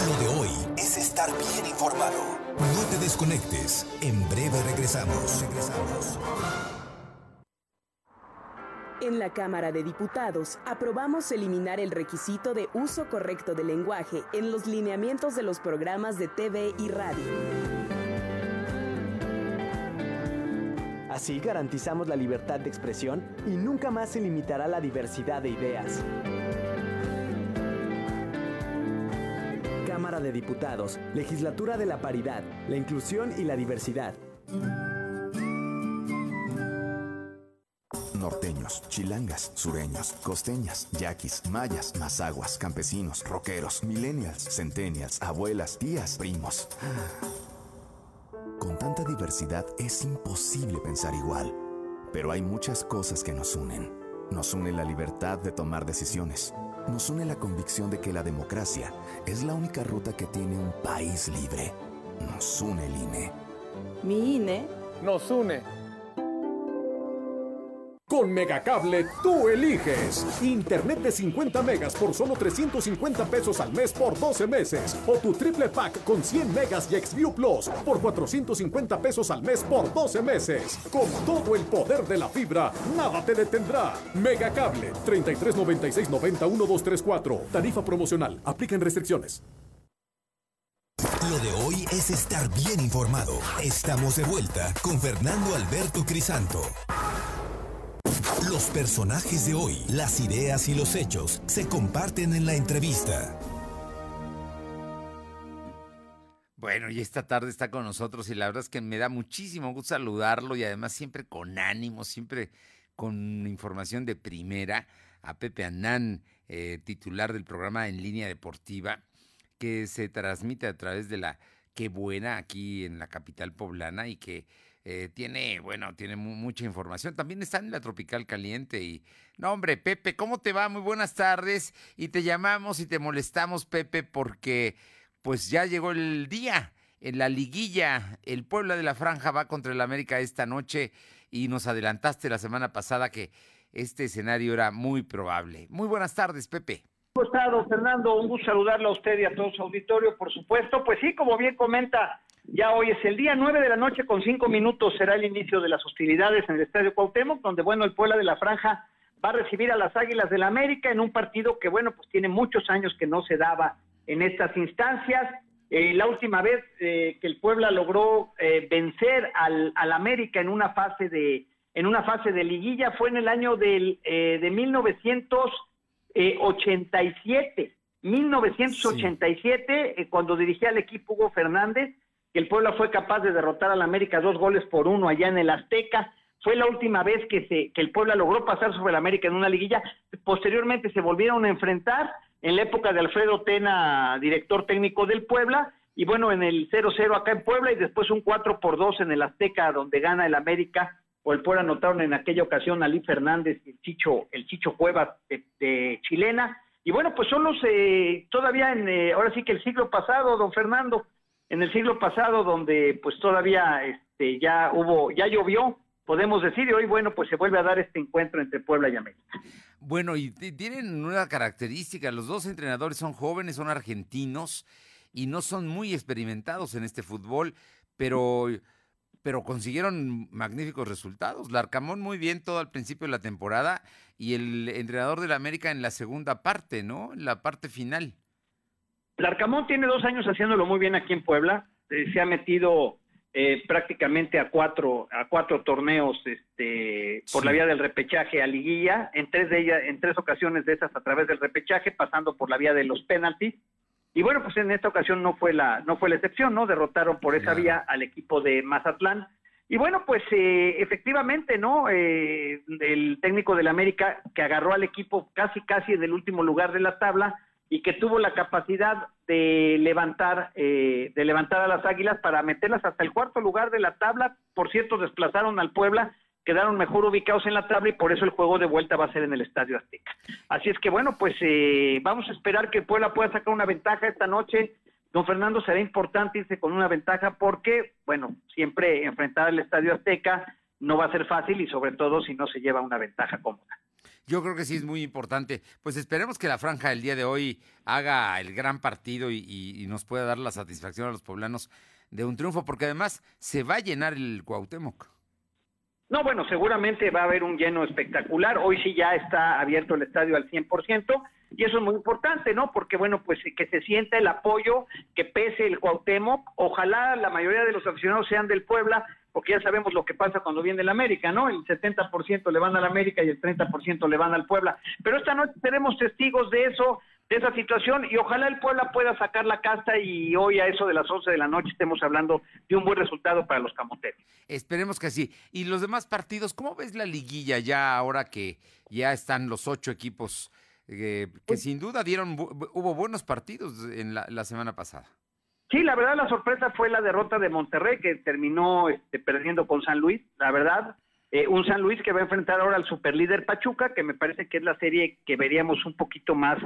Lo de hoy es estar bien informado. No te desconectes. En breve regresamos. Regresamos. En la Cámara de Diputados aprobamos eliminar el requisito de uso correcto del lenguaje en los lineamientos de los programas de TV y radio. Así garantizamos la libertad de expresión y nunca más se limitará la diversidad de ideas. De Diputados, Legislatura de la Paridad, la Inclusión y la Diversidad. Norteños, chilangas, sureños, costeñas, yaquis, mayas, mazaguas, campesinos, rockeros, millennials, centennials, abuelas, tías, primos. Con tanta diversidad es imposible pensar igual, pero hay muchas cosas que nos unen. Nos une la libertad de tomar decisiones nos une la convicción de que la democracia es la única ruta que tiene un país libre. Nos une el INE. Mi INE nos une. Con Megacable tú eliges. Internet de 50 megas por solo 350 pesos al mes por 12 meses. O tu triple pack con 100 megas y Xview Plus por 450 pesos al mes por 12 meses. Con todo el poder de la fibra, nada te detendrá. Megacable 3396 91234. Tarifa promocional. Aplican restricciones. Lo de hoy es estar bien informado. Estamos de vuelta con Fernando Alberto Crisanto. Los personajes de hoy, las ideas y los hechos se comparten en la entrevista. Bueno, y esta tarde está con nosotros y la verdad es que me da muchísimo gusto saludarlo y además siempre con ánimo, siempre con información de primera a Pepe Anán, eh, titular del programa En Línea Deportiva, que se transmite a través de la Qué Buena aquí en la capital poblana y que eh, tiene, bueno, tiene mucha información. También está en la Tropical Caliente y, no hombre, Pepe, ¿cómo te va? Muy buenas tardes. Y te llamamos y te molestamos, Pepe, porque pues ya llegó el día. En la liguilla, el Puebla de la Franja va contra el América esta noche y nos adelantaste la semana pasada que este escenario era muy probable. Muy buenas tardes, Pepe. ¿Cómo estado, Fernando? Un gusto saludarle a usted y a todo su auditorio, por supuesto. Pues sí, como bien comenta ya hoy es el día, nueve de la noche con cinco minutos será el inicio de las hostilidades en el Estadio Cuauhtémoc, donde, bueno, el Puebla de la Franja va a recibir a las Águilas del la América en un partido que, bueno, pues tiene muchos años que no se daba en estas instancias. Eh, la última vez eh, que el Puebla logró eh, vencer al, al, América en una fase de en una fase de liguilla fue en el año del, de 1987. 1987, cuando dirigía al equipo Hugo Fernández, que el Puebla fue capaz de derrotar al América dos goles por uno allá en el Azteca. Fue la última vez que, se, que el Puebla logró pasar sobre el América en una liguilla. Posteriormente se volvieron a enfrentar en la época de Alfredo Tena, director técnico del Puebla, y bueno, en el 0-0 acá en Puebla y después un 4 por 2 en el Azteca donde gana el América o el Puebla anotaron en aquella ocasión a Fernández el Chicho, el Chicho Cuevas de, Chilena. Y bueno, pues son los, eh, todavía en, eh, ahora sí que el siglo pasado, don Fernando, en el siglo pasado donde pues todavía este ya hubo ya llovió podemos decir y hoy bueno pues se vuelve a dar este encuentro entre Puebla y América bueno y tienen una característica los dos entrenadores son jóvenes son argentinos y no son muy experimentados en este fútbol pero pero consiguieron magníficos resultados. Larcamón muy bien todo al principio de la temporada y el entrenador de la América en la segunda parte, ¿no? En la parte final. Larcamón tiene dos años haciéndolo muy bien aquí en Puebla. Eh, se ha metido eh, prácticamente a cuatro a cuatro torneos este por la vía del repechaje a liguilla. En tres de ellas en tres ocasiones de esas a través del repechaje pasando por la vía de los penaltis. Y bueno pues en esta ocasión no fue la no fue la excepción no derrotaron por esa vía al equipo de Mazatlán. Y bueno pues eh, efectivamente no el técnico del América que agarró al equipo casi casi en el último lugar de la tabla y que tuvo la capacidad de levantar, eh, de levantar a las Águilas para meterlas hasta el cuarto lugar de la tabla. Por cierto, desplazaron al Puebla, quedaron mejor ubicados en la tabla y por eso el juego de vuelta va a ser en el Estadio Azteca. Así es que bueno, pues eh, vamos a esperar que Puebla pueda sacar una ventaja esta noche. Don Fernando será importante irse con una ventaja porque, bueno, siempre enfrentar al Estadio Azteca no va a ser fácil y sobre todo si no se lleva una ventaja cómoda. Yo creo que sí es muy importante. Pues esperemos que la franja del día de hoy haga el gran partido y, nos pueda dar la satisfacción a los poblanos de un triunfo, porque además se va a llenar el Cuauhtémoc. No, bueno, seguramente va a haber un lleno espectacular. Hoy sí ya está abierto el estadio al 100% y eso es muy importante, ¿no? Porque, bueno, pues que se sienta el apoyo, que pese el Cuauhtémoc. Ojalá la mayoría de los aficionados sean del Puebla, porque ya sabemos lo que pasa cuando viene el América, ¿no? El 70% le van al América y el 30% le van al Puebla. Pero esta noche seremos testigos de eso, de esa situación, y ojalá el Puebla pueda sacar la casta y hoy a eso de las 11 de la noche estemos hablando de un buen resultado para los camoteros. Esperemos que sí. Y los demás partidos, ¿cómo ves la liguilla ya ahora que ya están los ocho equipos eh, que pues sin duda dieron, hubo buenos partidos en la semana pasada? Sí, la verdad la sorpresa fue la derrota de Monterrey que terminó este, perdiendo con San Luis, la verdad. Eh, un San Luis que va a enfrentar ahora al superlíder Pachuca, que me parece que es la serie que veríamos un poquito más,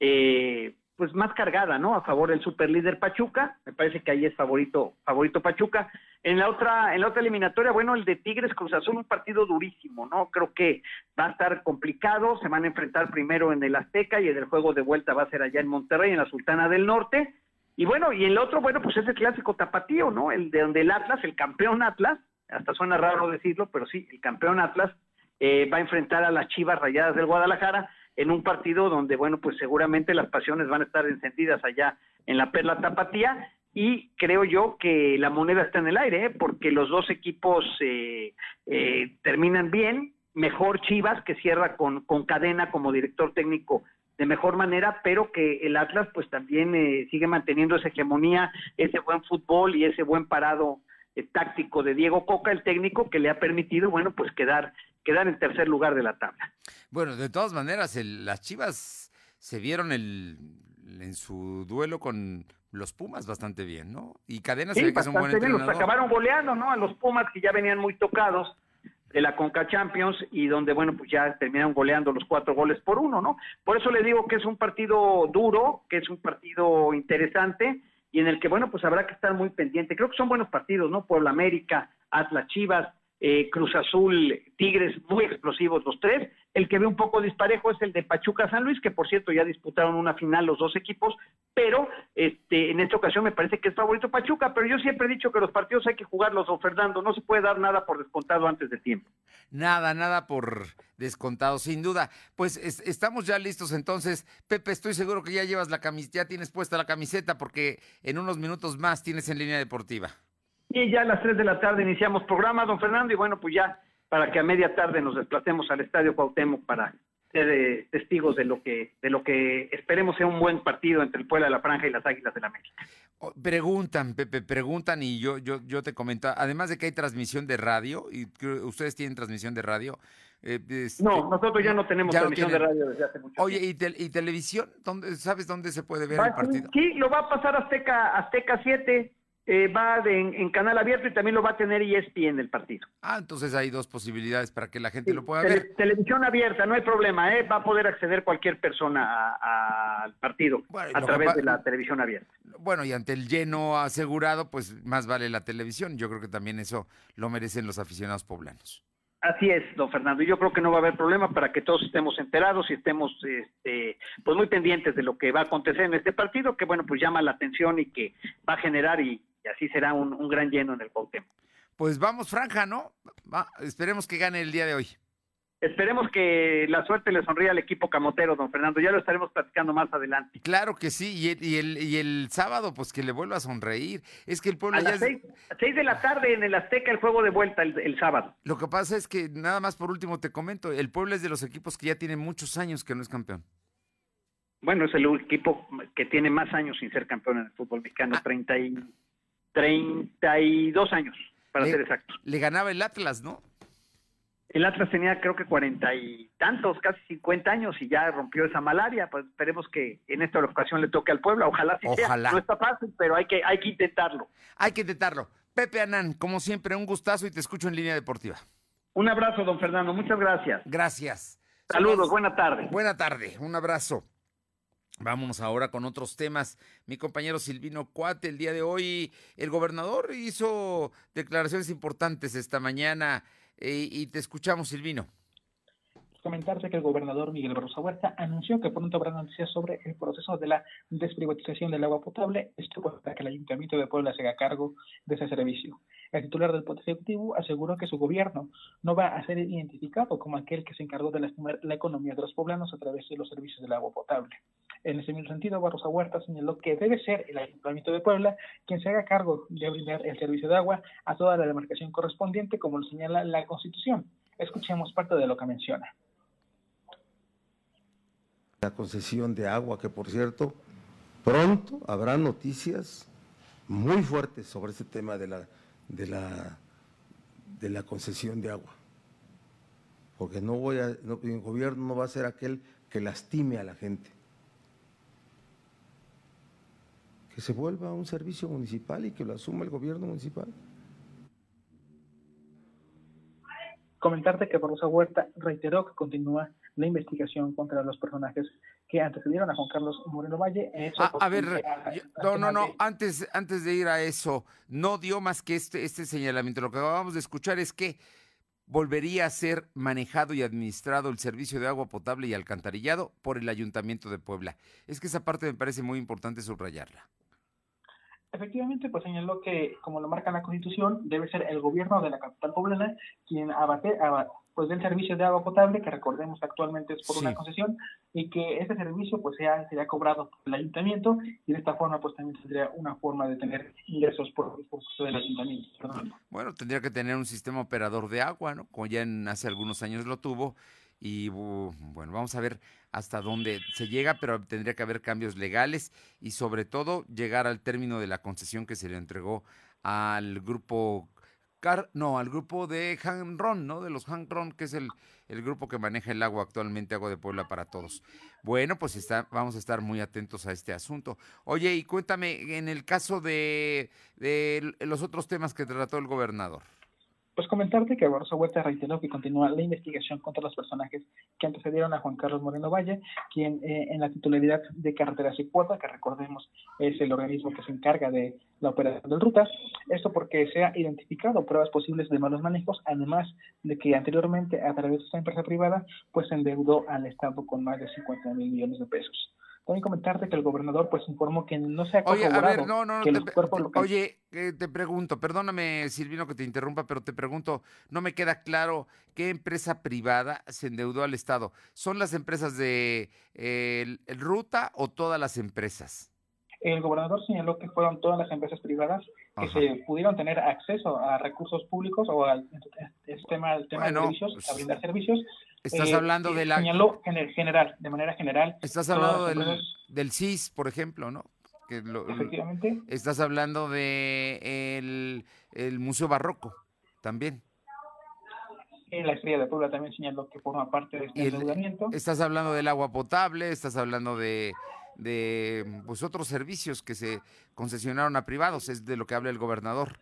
eh, pues más cargada, ¿no? A favor del superlíder Pachuca. Me parece que ahí es favorito, favorito Pachuca. En la otra, en la otra eliminatoria, bueno, el de Tigres Cruz Azul, un partido durísimo, ¿no? Creo que va a estar complicado. Se van a enfrentar primero en el Azteca y el juego de vuelta va a ser allá en Monterrey, en la Sultana del Norte. Y bueno, y el otro, bueno, pues es el clásico tapatío, ¿no? El de donde el Atlas, el campeón Atlas, hasta suena raro decirlo, pero sí, el campeón Atlas eh, va a enfrentar a las Chivas Rayadas del Guadalajara en un partido donde, bueno, pues seguramente las pasiones van a estar encendidas allá en la Perla Tapatía y creo yo que la moneda está en el aire, ¿eh? porque los dos equipos eh, eh, terminan bien, mejor Chivas que cierra con, con cadena como director técnico de mejor manera, pero que el Atlas pues también eh, sigue manteniendo esa hegemonía, ese buen fútbol y ese buen parado eh, táctico de Diego Coca, el técnico, que le ha permitido, bueno, pues quedar, quedar en tercer lugar de la tabla. Bueno, de todas maneras, las Chivas se vieron el, en su duelo con los Pumas bastante bien, ¿no? Y Cadena se ve que es un buen entrenador. Los acabaron goleando, ¿no? A los Pumas que ya venían muy tocados de la Conca Champions y donde, bueno, pues ya terminaron goleando los cuatro goles por uno, ¿no? Por eso le digo que es un partido duro, que es un partido interesante y en el que, bueno, pues habrá que estar muy pendiente. Creo que son buenos partidos, ¿no? Puebla América, Atlas Chivas, eh, Cruz Azul, Tigres, muy explosivos los tres. El que ve un poco disparejo es el de Pachuca San Luis, que por cierto ya disputaron una final los dos equipos, pero este, en esta ocasión me parece que es favorito Pachuca, pero yo siempre he dicho que los partidos hay que jugarlos, don Fernando, no se puede dar nada por descontado antes de tiempo. Nada, nada por descontado, sin duda. Pues estamos ya listos entonces. Pepe, estoy seguro que ya llevas la camiseta, ya tienes puesta la camiseta porque en unos minutos más tienes en línea deportiva. Y ya a las 3 de la tarde iniciamos programa, don Fernando, y bueno, pues ya para que a media tarde nos desplacemos al Estadio Cuauhtémoc para ser eh, testigos de lo que de lo que esperemos sea un buen partido entre el Puebla de la Franja y las Águilas de la América. Oh, preguntan, Pepe, preguntan y yo yo yo te comento, además de que hay transmisión de radio y ustedes tienen transmisión de radio. Eh, este, no, nosotros ya no tenemos transmisión de radio desde hace mucho Oye, ¿y, ¿y, televisión? ¿Dónde, ¿Sabes dónde se puede ver el partido? Sí, lo va a pasar Azteca Azteca 7 eh, va en, canal abierto y también lo va a tener ESPN el partido. Ah, entonces hay dos posibilidades para que la gente lo pueda ver. Televisión abierta, no hay problema, ¿eh? va a poder acceder cualquier persona al partido a través de la televisión abierta. Bueno, y ante el lleno asegurado, pues más vale la televisión. Yo creo que también eso lo merecen los aficionados poblanos. Así es, don Fernando. Yo creo que no va a haber problema para que todos estemos enterados y estemos este, pues muy pendientes de lo que va a acontecer en este partido, que bueno, pues llama la atención y que va a generar y y así será un, gran lleno en el Cuauhtémoc. Pues vamos, Franja, ¿no? esperemos que gane el día de hoy. Esperemos que la suerte le sonríe al equipo camotero, don Fernando. Ya lo estaremos platicando más adelante. Claro que sí, y el, y el, sábado, pues que le vuelva a sonreír. Es que el pueblo a las seis, de la tarde en el Azteca el juego de vuelta el, sábado. Lo que pasa es que, nada más por último te comento, el pueblo es de los equipos que ya tiene muchos años que no es campeón. Bueno, es el equipo que tiene más años sin ser campeón en el fútbol mexicano, ah. treinta y 32 años, para ser exactos. Le ganaba el Atlas, ¿no? El Atlas tenía creo que cuarenta y tantos, casi cincuenta años y ya rompió esa malaria. Pues esperemos que en esta ocasión le toque al pueblo. Ojalá sí Ojalá. No está fácil, pero hay que, hay que intentarlo. Hay que intentarlo. Pepe Anán, como siempre, un gustazo y te escucho en línea deportiva. Un abrazo, don Fernando. Muchas gracias. Gracias. Saludos, buena tarde. Buena tarde, un abrazo. Vámonos ahora con otros temas. Mi compañero Silvino Cuate, el día de hoy el gobernador hizo declaraciones importantes esta mañana eh, y te escuchamos, Silvino comentarte que el gobernador Miguel Barroso Huerta anunció que pronto habrá noticias sobre el proceso de la desprivatización del agua potable, esto para que el Ayuntamiento de Puebla se haga cargo de ese servicio. El titular del Poder Ejecutivo aseguró que su gobierno no va a ser identificado como aquel que se encargó de lastimar la economía de los poblanos a través de los servicios del agua potable. En ese mismo sentido, Barroso Huerta señaló que debe ser el Ayuntamiento de Puebla quien se haga cargo de brindar el servicio de agua a toda la demarcación correspondiente, como lo señala la Constitución. Escuchemos parte de lo que menciona la concesión de agua, que por cierto, pronto habrá noticias muy fuertes sobre ese tema de la, de la, de la concesión de agua. Porque no voy a, el gobierno no va a ser aquel que lastime a la gente. Que se vuelva un servicio municipal y que lo asuma el gobierno municipal. Comentarte que Rosa Huerta reiteró que continúa la investigación contra los personajes que antecedieron a Juan Carlos Moreno Valle. Ah, a, ver, no, no, no, antes, antes de ir a eso, no dio más que este, este señalamiento. Lo que acabamos de escuchar es que volvería a ser manejado y administrado el servicio de agua potable y alcantarillado por el Ayuntamiento de Puebla. Es que esa parte me parece muy importante subrayarla. Efectivamente, pues señaló que, como lo marca la Constitución, debe ser el gobierno de la capital poblana quien abate, pues del servicio de agua potable, que recordemos actualmente es por una concesión, y que ese servicio pues sea, sería cobrado por el ayuntamiento, y de esta forma pues también tendría una forma de tener ingresos por, por del ayuntamiento. Bueno, tendría que tener un sistema operador de agua, ¿no? Como ya en, hace algunos años lo tuvo, y bueno, vamos a ver hasta dónde se llega, pero tendría que haber cambios legales y sobre todo llegar al término de la concesión que se le entregó al grupo no, al grupo de Hanron, ¿no? De los Hanron, que es el, el grupo que maneja el agua actualmente, Agua de Puebla para Todos. Bueno, pues está, vamos a estar muy atentos a este asunto. Oye, y cuéntame, en el caso de, de los otros temas que trató el gobernador. Pues comentarte que Barroso Huerta reiteró que continúa la investigación contra los personajes que antecedieron a Juan Carlos Moreno Valle, quien eh, en la titularidad de Carreteras y que recordemos es el organismo que se encarga de la operación del ruta, esto porque se ha identificado pruebas posibles de malos manejos, además de que anteriormente a través de esta empresa privada, pues endeudó al Estado con más de 50 mil millones de pesos. También comentarte que el gobernador pues informó que no se ha Oye, a ver, no, no, no, Oye, eh, te pregunto, perdóname Silvino que te interrumpa, pero te pregunto, no me queda claro qué empresa privada se endeudó al Estado. ¿Son las empresas de el, Ruta o todas las empresas? El gobernador señaló que fueron todas las empresas privadas que se pudieron tener acceso a recursos públicos o al tema, de servicios, a pues, brindar servicios, Estás eh, hablando de la... Señaló en general, de manera general. Estás hablando del, del, CIS, por ejemplo, ¿no? Que Efectivamente. Estás hablando de el, Museo Barroco, también. En la Estrella de Puebla también señaló que forma parte de este endeudamiento. Estás hablando del agua potable, estás hablando de, de pues otros servicios que se concesionaron a privados, es de lo que habla el gobernador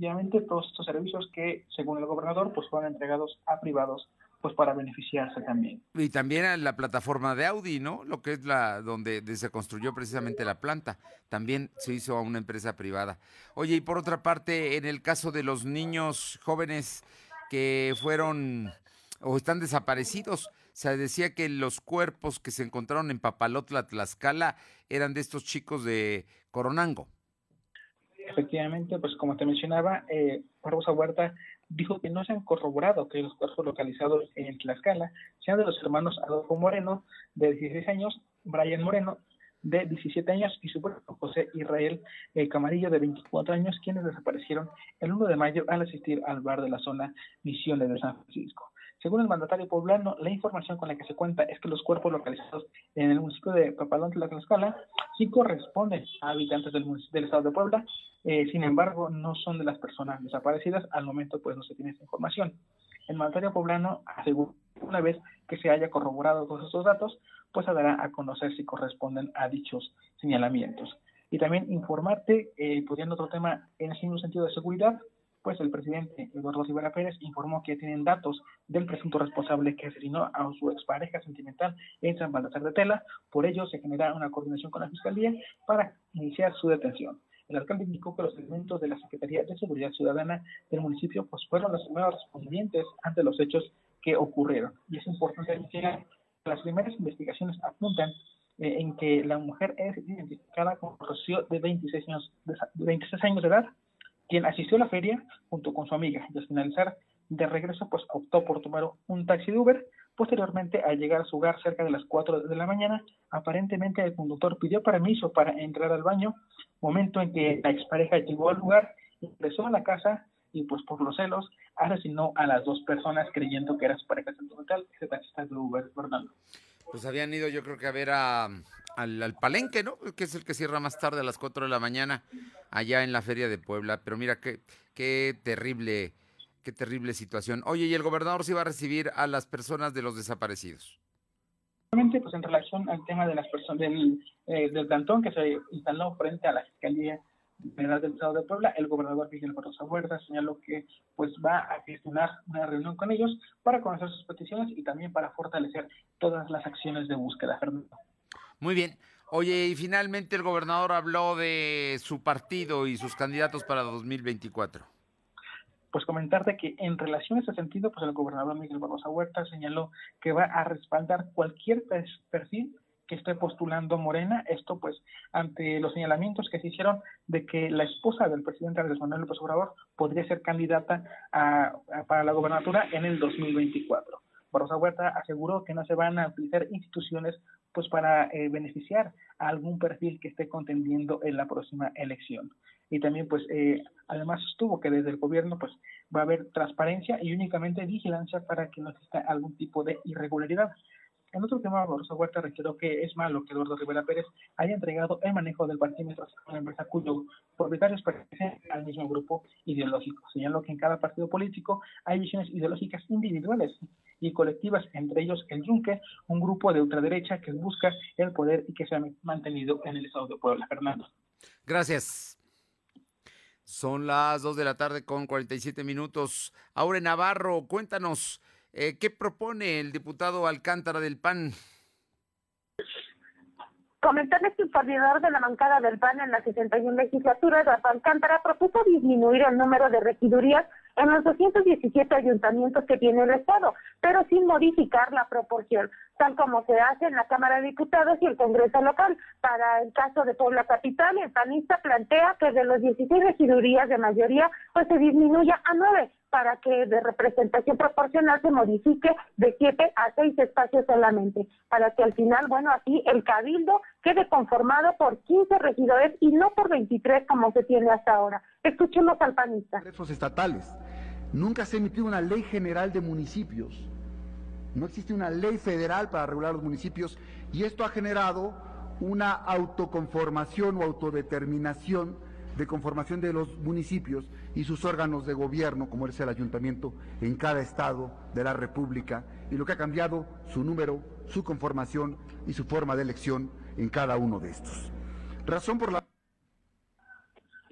efectivamente todos estos servicios que, según el gobernador, pues fueron entregados a privados pues para beneficiarse también. Y también a la plataforma de Audi, ¿no? Lo que es la donde se construyó precisamente la planta, también se hizo a una empresa privada. Oye, y por otra parte, en el caso de los niños jóvenes que fueron o están desaparecidos, se decía que los cuerpos que se encontraron en Papalotla, Tlaxcala, eran de estos chicos de Coronango efectivamente, pues como te mencionaba, eh, Barbosa Huerta dijo que no se han corroborado que los cuerpos localizados en Tlaxcala sean de los hermanos Adolfo Moreno, de 16 años, Brian Moreno, de 17 años, y su hermano José Israel eh, Camarillo, de 24 años, quienes desaparecieron el 1 de mayo al asistir al bar de la zona Misiones de San Francisco. Según el mandatario poblano, la información con la que se cuenta es que los cuerpos localizados en el municipio de Papalón Tlaxcala sí corresponden a habitantes del, del estado de Puebla, eh, sin embargo, no son de las personas desaparecidas. Al momento, pues no se tiene esa información. El mandatario poblano aseguró una vez que se haya corroborado todos estos datos, pues se dará a conocer si corresponden a dichos señalamientos. Y también informarte, eh, otro tema en el mismo sentido de seguridad, pues el presidente Eduardo Rivera Pérez informó que tienen datos del presunto responsable que asesinó a su expareja sentimental en San Baltasar de Tela. Por ello, se genera una coordinación con la Fiscalía para iniciar su detención. El alcalde indicó que los elementos de la Secretaría de Seguridad Ciudadana del municipio pues fueron los primeros respondientes ante los hechos que ocurrieron. Y es importante mencionar que las primeras investigaciones apuntan eh, en que la mujer es identificada como Rocío de 26 años de, 26 años de edad, quien asistió a la feria junto con su amiga y al finalizar de regreso pues optó por tomar un taxi de Uber. Posteriormente, al llegar a su hogar cerca de las 4 de la mañana, aparentemente el conductor pidió permiso para entrar al baño, momento en que la expareja llegó al lugar, ingresó a la casa y pues por los celos asesinó a las dos personas creyendo que era su pareja sentimental, ese taxista de Uber, Fernando. Pues habían ido yo creo que a ver a, al, Palenque, ¿no? Que es el que cierra más tarde a las 4 de la mañana allá en la Feria de Puebla. Pero mira, qué, qué terrible, qué terrible situación. Oye, ¿y el gobernador se iba a recibir a las personas de los desaparecidos? Pues en relación al tema de las personas del, eh, del plantón que se instaló frente a la Fiscalía General del Estado de Puebla, el gobernador Miguel Barroso Huerta señaló que pues va a gestionar una reunión con ellos para conocer sus peticiones y también para fortalecer todas las acciones de búsqueda, Fernando. Muy bien. Oye, y finalmente el gobernador habló de su partido y sus candidatos para 2024. Pues comentarte que en relación a ese sentido, pues el gobernador Miguel Barroso Huerta señaló que va a respaldar cualquier perfil que esté postulando Morena, esto pues ante los señalamientos que se hicieron de que la esposa del presidente Andrés Manuel López Obrador podría ser candidata a, para la gobernatura en el 2024. Barroso Huerta aseguró que no se van a utilizar instituciones pues para eh, beneficiar a algún perfil que esté contendiendo en la próxima elección. Y también pues eh, además estuvo que desde el gobierno pues va a haber transparencia y únicamente vigilancia para que no exista algún tipo de irregularidad. En otro tema, Barroso Huerta reiteró que es malo que Eduardo Rivera Pérez haya entregado el manejo del partímetro a una empresa cuyo propietarios pertenecen al mismo grupo ideológico. Señaló que en cada partido político hay visiones ideológicas individuales y colectivas, entre ellos el Yunque, un grupo de ultraderecha que busca el poder y que se ha mantenido en el estado de Puebla. Fernando. Gracias. Son las 2 de la tarde con 47 minutos. Aure Navarro, cuéntanos eh, ¿Qué propone el diputado Alcántara del PAN? Comentarles que el coordinador de la bancada del PAN en la 61 legislatura, Eduardo Alcántara, propuso disminuir el número de regidurías en los 217 ayuntamientos que tiene el Estado, pero sin modificar la proporción, tal como se hace en la Cámara de Diputados y el Congreso local. Para el caso de Puebla Capital, el panista plantea que de los 16 regidurías de mayoría, pues se disminuya a 9 para que de representación proporcional se modifique de 7 a 6 espacios solamente, para que al final, bueno, así el cabildo quede conformado por 15 regidores y no por 23 como se tiene hasta ahora. Escuchemos al panista. estatales. Nunca se ha emitido una ley general de municipios. No existe una ley federal para regular los municipios y esto ha generado una autoconformación o autodeterminación de conformación de los municipios y sus órganos de gobierno, como es el ayuntamiento, en cada estado de la República, y lo que ha cambiado su número, su conformación y su forma de elección en cada uno de estos. Razón por la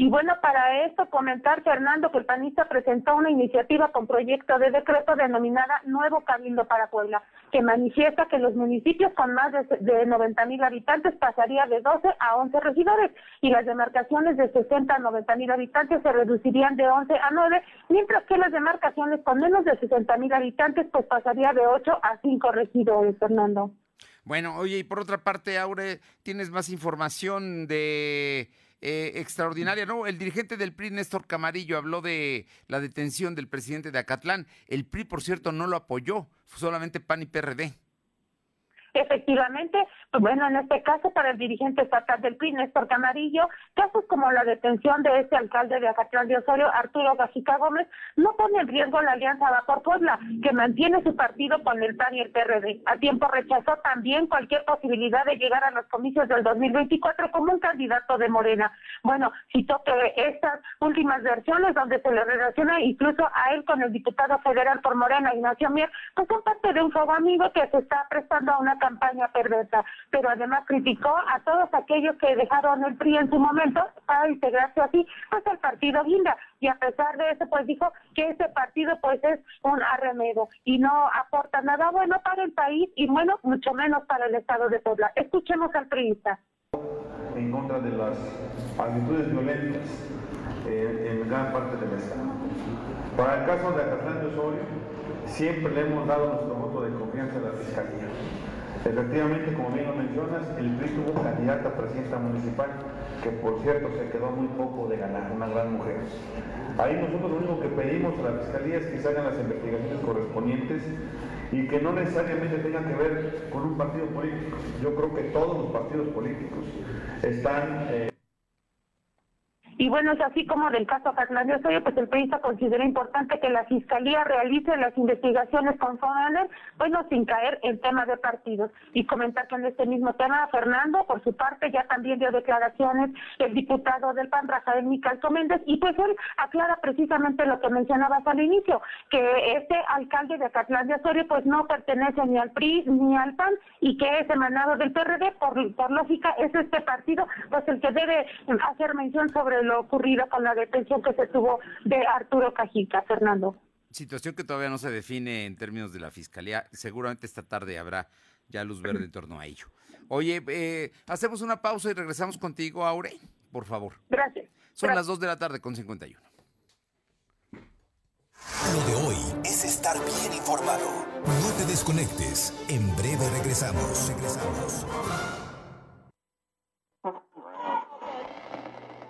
y bueno, para esto comentar, Fernando, que el panista presentó una iniciativa con proyecto de decreto denominada Nuevo Cabildo para Puebla, que manifiesta que los municipios con más de, de 90 mil habitantes pasaría de 12 a 11 regidores y las demarcaciones de 60 a 90 mil habitantes se reducirían de 11 a 9, mientras que las demarcaciones con menos de 60 mil habitantes pues pasaría de 8 a 5 regidores, Fernando. Bueno, oye, y por otra parte, Aure, ¿tienes más información de eh, extraordinaria, ¿no? El dirigente del PRI, Néstor Camarillo, habló de la detención del presidente de Acatlán. El PRI, por cierto, no lo apoyó, solamente PAN y PRD. Efectivamente, pues bueno, en este caso para el dirigente estatal del PRI, Néstor Camarillo, casos como la detención de este alcalde de Acatlán de Osorio, Arturo Gajica Gómez, no pone en riesgo la alianza Va por Puebla, que mantiene su partido con el PAN y el PRD. A tiempo rechazó también cualquier posibilidad de llegar a los comicios del 2024 como un candidato de Morena. Bueno, citó que estas últimas versiones donde se le relaciona incluso a él con el diputado federal por Morena, Ignacio Mier, pues son parte de un fuego amigo que se está prestando a una campaña perversa. Pero además criticó a todos aquellos que dejaron el PRI en su momento para integrarse así, pues al partido Guinda. Y a pesar de eso, pues dijo que ese partido pues es un arremedo y no aporta nada bueno para el país y bueno, mucho menos para el Estado de Puebla. Escuchemos al priista. En contra de las actitudes violentas eh, en gran parte del Estado. Para el caso de de Osorio, siempre le hemos dado nuestro voto de confianza a la Fiscalía. Efectivamente, como bien lo mencionas, el PRI tuvo candidata a presidenta municipal, que por cierto se quedó muy poco de ganar, una gran mujer. Ahí nosotros lo único que pedimos a la Fiscalía es que se hagan las investigaciones correspondientes y que no necesariamente tengan que ver con un partido político. Yo creo que todos los partidos políticos están... Eh, y bueno, es así como del caso Fernando Osorio, pues el periodista considera importante que la Fiscalía realice las investigaciones con Fonaner, bueno, sin caer en tema de partidos. Y comentar que en este mismo tema, Fernando, por su parte, ya también dio declaraciones el diputado del PAN, Rafael Micalco Méndez, y pues él aclara precisamente lo que mencionabas al inicio, que este alcalde de Catlán de Osorio pues no pertenece ni al PRI ni al PAN, y que es emanado del PRD, por, por lógica es este partido pues el que debe hacer mención sobre lo ocurrido con la detención que se tuvo de Arturo Cajica, Fernando. Situación que todavía no se define en términos de la fiscalía. Seguramente esta tarde habrá ya luz verde en torno a ello. Oye, eh, hacemos una pausa y regresamos contigo, Aure, por favor. Gracias. Son las 2 de la tarde con 51. Lo de hoy es estar bien informado. No te desconectes. En breve regresamos. Regresamos.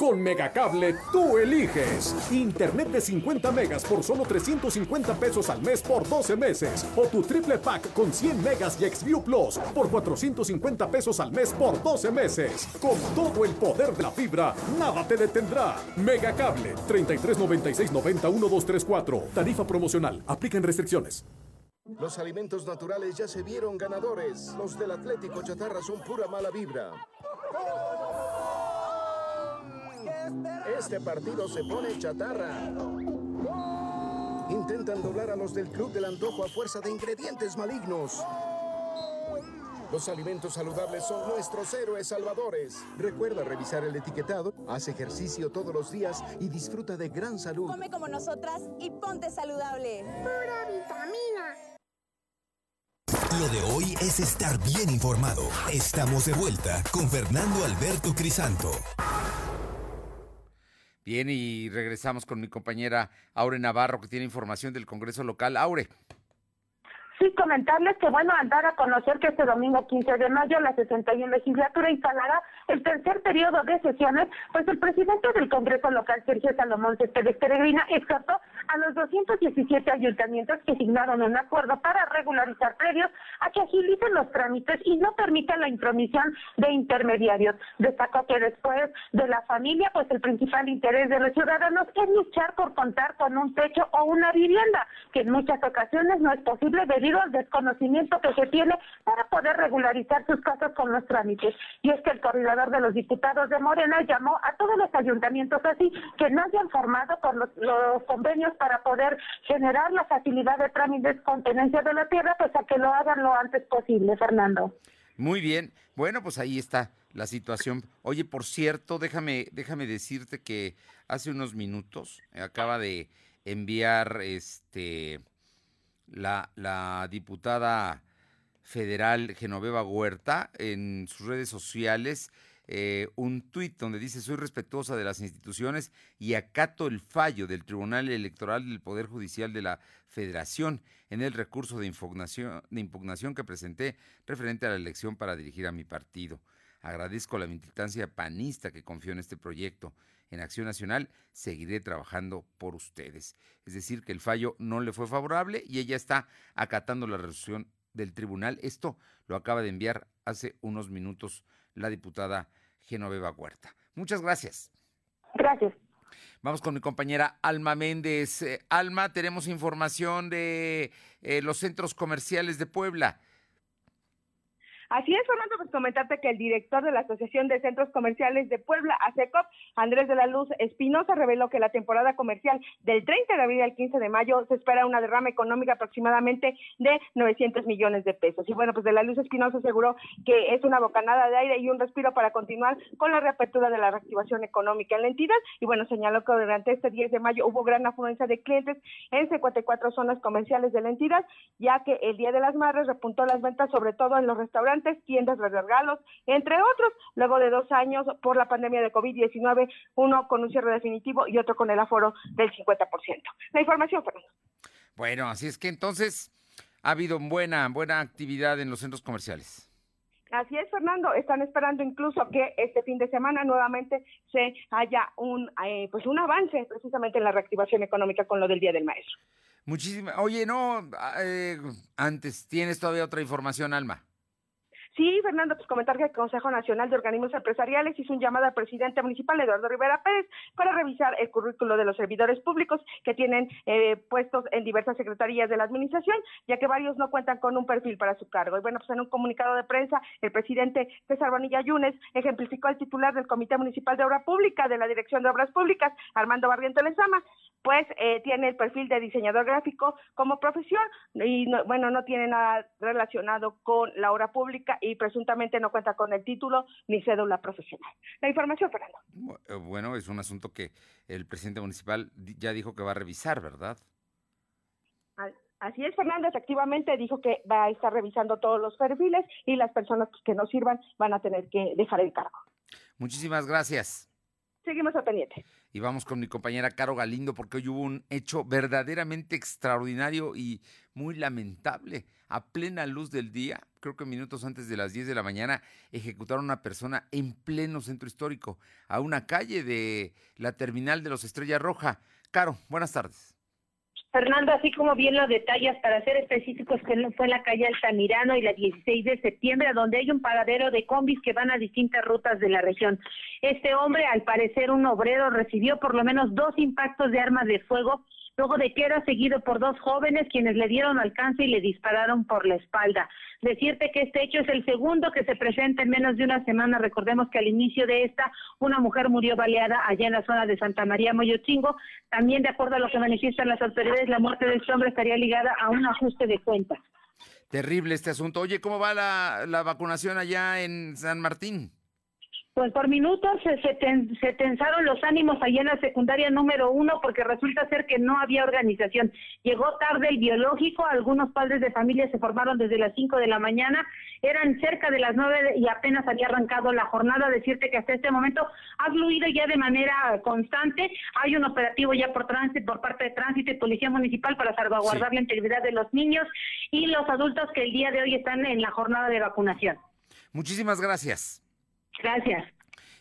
Con Megacable tú eliges. Internet de 50 megas por solo 350 pesos al mes por 12 meses. O tu triple pack con 100 megas y Xview Plus por 450 pesos al mes por 12 meses. Con todo el poder de la fibra, nada te detendrá. Megacable 3396 1234. Tarifa promocional. Aplican restricciones. Los alimentos naturales ya se vieron ganadores. Los del Atlético Chatarra son pura mala vibra. Este partido se pone chatarra. Intentan doblar a los del Club del Antojo a fuerza de ingredientes malignos. Los alimentos saludables son nuestros héroes salvadores. Recuerda revisar el etiquetado, haz ejercicio todos los días y disfruta de gran salud. Come como nosotras y ponte saludable. Pura vitamina. Lo de hoy es estar bien informado. Estamos de vuelta con Fernando Alberto Crisanto. Bien, y regresamos con mi compañera Aure Navarro, que tiene información del Congreso local. Aure. Sí, comentarles que, bueno, al dar a conocer que este domingo 15 de mayo la 61 legislatura instalará el tercer periodo de sesiones, pues el presidente del Congreso local, Sergio Salomón Céspedes Peregrina, exhortó a los 217 ayuntamientos que signaron un acuerdo para regularizar predios a que agilicen los trámites y no permitan la intromisión de intermediarios. Destacó que después de la familia, pues el principal interés de los ciudadanos es luchar por contar con un techo o una vivienda, que en muchas ocasiones no es posible debido al desconocimiento que se tiene para poder regularizar sus casos con los trámites. Y es que el de los diputados de Morena llamó a todos los ayuntamientos así que no hayan formado con los, convenios para poder generar la facilidad de trámites con tenencia de la tierra, pues a que lo hagan lo antes posible, Fernando. Muy bien. Bueno, pues ahí está la situación. Oye, por cierto, déjame, déjame decirte que hace unos minutos acaba de enviar este la, la diputada federal Genoveva Huerta en sus redes sociales eh, un tuit donde dice soy respetuosa de las instituciones y acato el fallo del Tribunal Electoral del Poder Judicial de la Federación en el recurso de impugnación, de impugnación que presenté referente a la elección para dirigir a mi partido. Agradezco la militancia panista que confió en este proyecto. En Acción Nacional seguiré trabajando por ustedes. Es decir, que el fallo no le fue favorable y ella está acatando la resolución del tribunal. Esto lo acaba de enviar hace unos minutos la diputada Genoveva Huerta. Muchas gracias. Gracias. Vamos con mi compañera Alma Méndez. Eh, Alma, tenemos información de eh, los centros comerciales de Puebla. Así es, Fernando, pues comentarte que el director de la Asociación de Centros Comerciales de Puebla, ASECOP, Andrés de la Luz Espinosa, reveló que la temporada comercial del 30 de abril al 15 de mayo se espera una derrama económica aproximadamente de 900 millones de pesos. Y bueno, pues de la Luz Espinosa aseguró que es una bocanada de aire y un respiro para continuar con la reapertura de la reactivación económica en la entidad. Y bueno, señaló que durante este 10 de mayo hubo gran afluencia de clientes en 54 zonas comerciales de la entidad, ya que el Día de las Madres repuntó las ventas sobre todo en los restaurantes tiendas de regalos, entre otros, luego de dos años por la pandemia de COVID-19, uno con un cierre definitivo y otro con el aforo del 50%. La información, Fernando. Bueno, así es que entonces ha habido buena, buena actividad en los centros comerciales. Así es, Fernando. Están esperando incluso que este fin de semana nuevamente se haya un, eh, pues un avance precisamente en la reactivación económica con lo del Día del Maestro. Muchísimas. Oye, no, eh, antes, ¿tienes todavía otra información, Alma? Sí, Fernando, pues comentar que el Consejo Nacional de Organismos Empresariales hizo un llamado al presidente municipal, Eduardo Rivera Pérez, para revisar el currículo de los servidores públicos que tienen eh, puestos en diversas secretarías de la administración, ya que varios no cuentan con un perfil para su cargo. Y bueno, pues en un comunicado de prensa, el presidente César Bonilla Yunes ejemplificó al titular del Comité Municipal de Obra Pública de la Dirección de Obras Públicas, Armando Barriento Lezama, pues eh, tiene el perfil de diseñador gráfico como profesión y bueno, no tiene nada relacionado con la obra pública y presuntamente no cuenta con el título ni cédula profesional. La información, Fernando. Eh, bueno, es un asunto que el presidente municipal ya dijo que va a revisar, ¿verdad? Así es, Fernando, efectivamente dijo que va a estar revisando todos los perfiles y las personas que no sirvan van a tener que dejar el cargo. Muchísimas gracias. Seguimos al pendiente. Y vamos con mi compañera Caro Galindo porque hoy hubo un hecho verdaderamente extraordinario y muy lamentable. A plena luz del día, creo que minutos antes de las 10 de la mañana, ejecutaron a una persona en pleno centro histórico, a una calle de la terminal de los Estrella Roja. Caro, buenas tardes. Fernando, así como bien lo detallas, para ser específicos, fue en la calle Altamirano y la 16 de septiembre, donde hay un paradero de combis que van a distintas rutas de la región. Este hombre, al parecer un obrero, recibió por lo menos dos impactos de armas de fuego luego de que era seguido por dos jóvenes quienes le dieron alcance y le dispararon por la espalda. Decirte que este hecho es el segundo que se presenta en menos de una semana. Recordemos que al inicio de esta, una mujer murió baleada allá en la zona de Santa María Moyochingo. También, de acuerdo a lo que manifiestan las autoridades, la muerte de este hombre estaría ligada a un ajuste de cuentas. Terrible este asunto. Oye, ¿cómo va la, la vacunación allá en San Martín? Pues por minutos se, tensaron los ánimos ahí en la secundaria número uno porque resulta ser que no había organización. Llegó tarde el biológico, algunos padres de familia se formaron desde las cinco de la mañana, eran cerca de las nueve y apenas había arrancado la jornada. Decirte que hasta este momento ha fluido ya de manera constante. Hay un operativo ya por tránsito, por parte de tránsito y policía municipal para salvaguardar la integridad de los niños y los adultos que el día de hoy están en la jornada de vacunación. Muchísimas gracias. Gracias.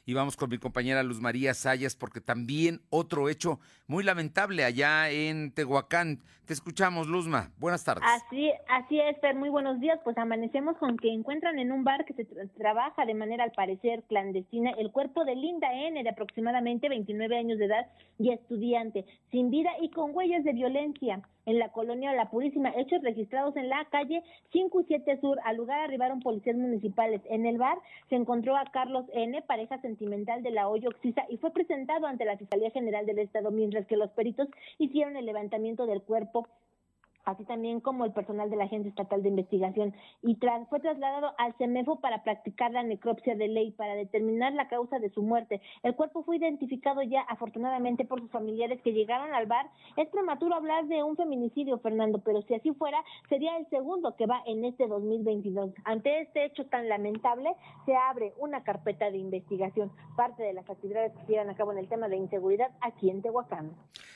Y vamos con mi compañera Luz María Sayas, porque también otro hecho muy lamentable allá en Tehuacán. Te escuchamos, Luzma. Buenas tardes. Así, así es, Fer. Muy buenos días. Pues amanecemos con que encuentran en un bar que se trabaja de manera, al parecer, clandestina el cuerpo de Linda N., de aproximadamente 29 años de edad y estudiante, sin vida y con huellas de violencia en la colonia La Purísima, hechos registrados en la calle 5 y 7 Sur. Al lugar arribaron policías municipales. En el bar se encontró a Carlos N., pareja sentimental de la Hoyo Oxisa, y fue presentado ante la Fiscalía General del Estado, mientras que los peritos hicieron el levantamiento del cuerpo así también como el personal de la Agencia Estatal de Investigación, y fue trasladado al CEMEFO para practicar la necropsia de ley para determinar la causa de su muerte. El cuerpo fue identificado ya afortunadamente por sus familiares que llegaron al bar. Es prematuro hablar de un feminicidio, Fernando, pero si así fuera, sería el segundo que va en este 2022. Ante este hecho tan lamentable, se abre una carpeta de investigación, parte de las actividades que se llevan a cabo en el tema de inseguridad aquí en Tehuacán.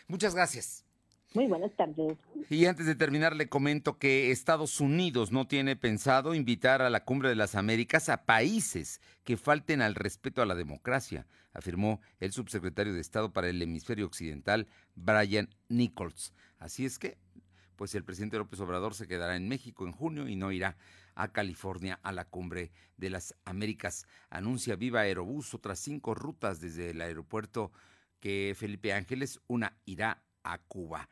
Muchas gracias. Muy buenas tardes. Y antes de terminar, le comento que Estados Unidos no tiene pensado invitar a la Cumbre de las Américas a países que falten al respeto a la democracia, afirmó el subsecretario de Estado para el Hemisferio Occidental, Brian Nichols. Así es que, pues el presidente López Obrador se quedará en México en junio y no irá a California a la Cumbre de las Américas. Anuncia Viva Aerobús otras cinco rutas desde el aeropuerto que Felipe Ángeles, una irá a Cuba.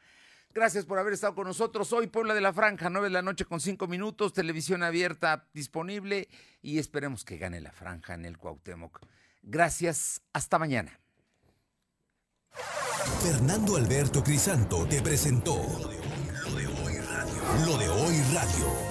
Gracias por haber estado con nosotros hoy, Puebla de la Franja, 9 de la noche con 5 minutos, televisión abierta disponible y esperemos que gane la Franja en el Cuauhtémoc. Gracias, hasta mañana. Fernando Alberto Crisanto te presentó Lo de Hoy Radio. Lo de Hoy Radio.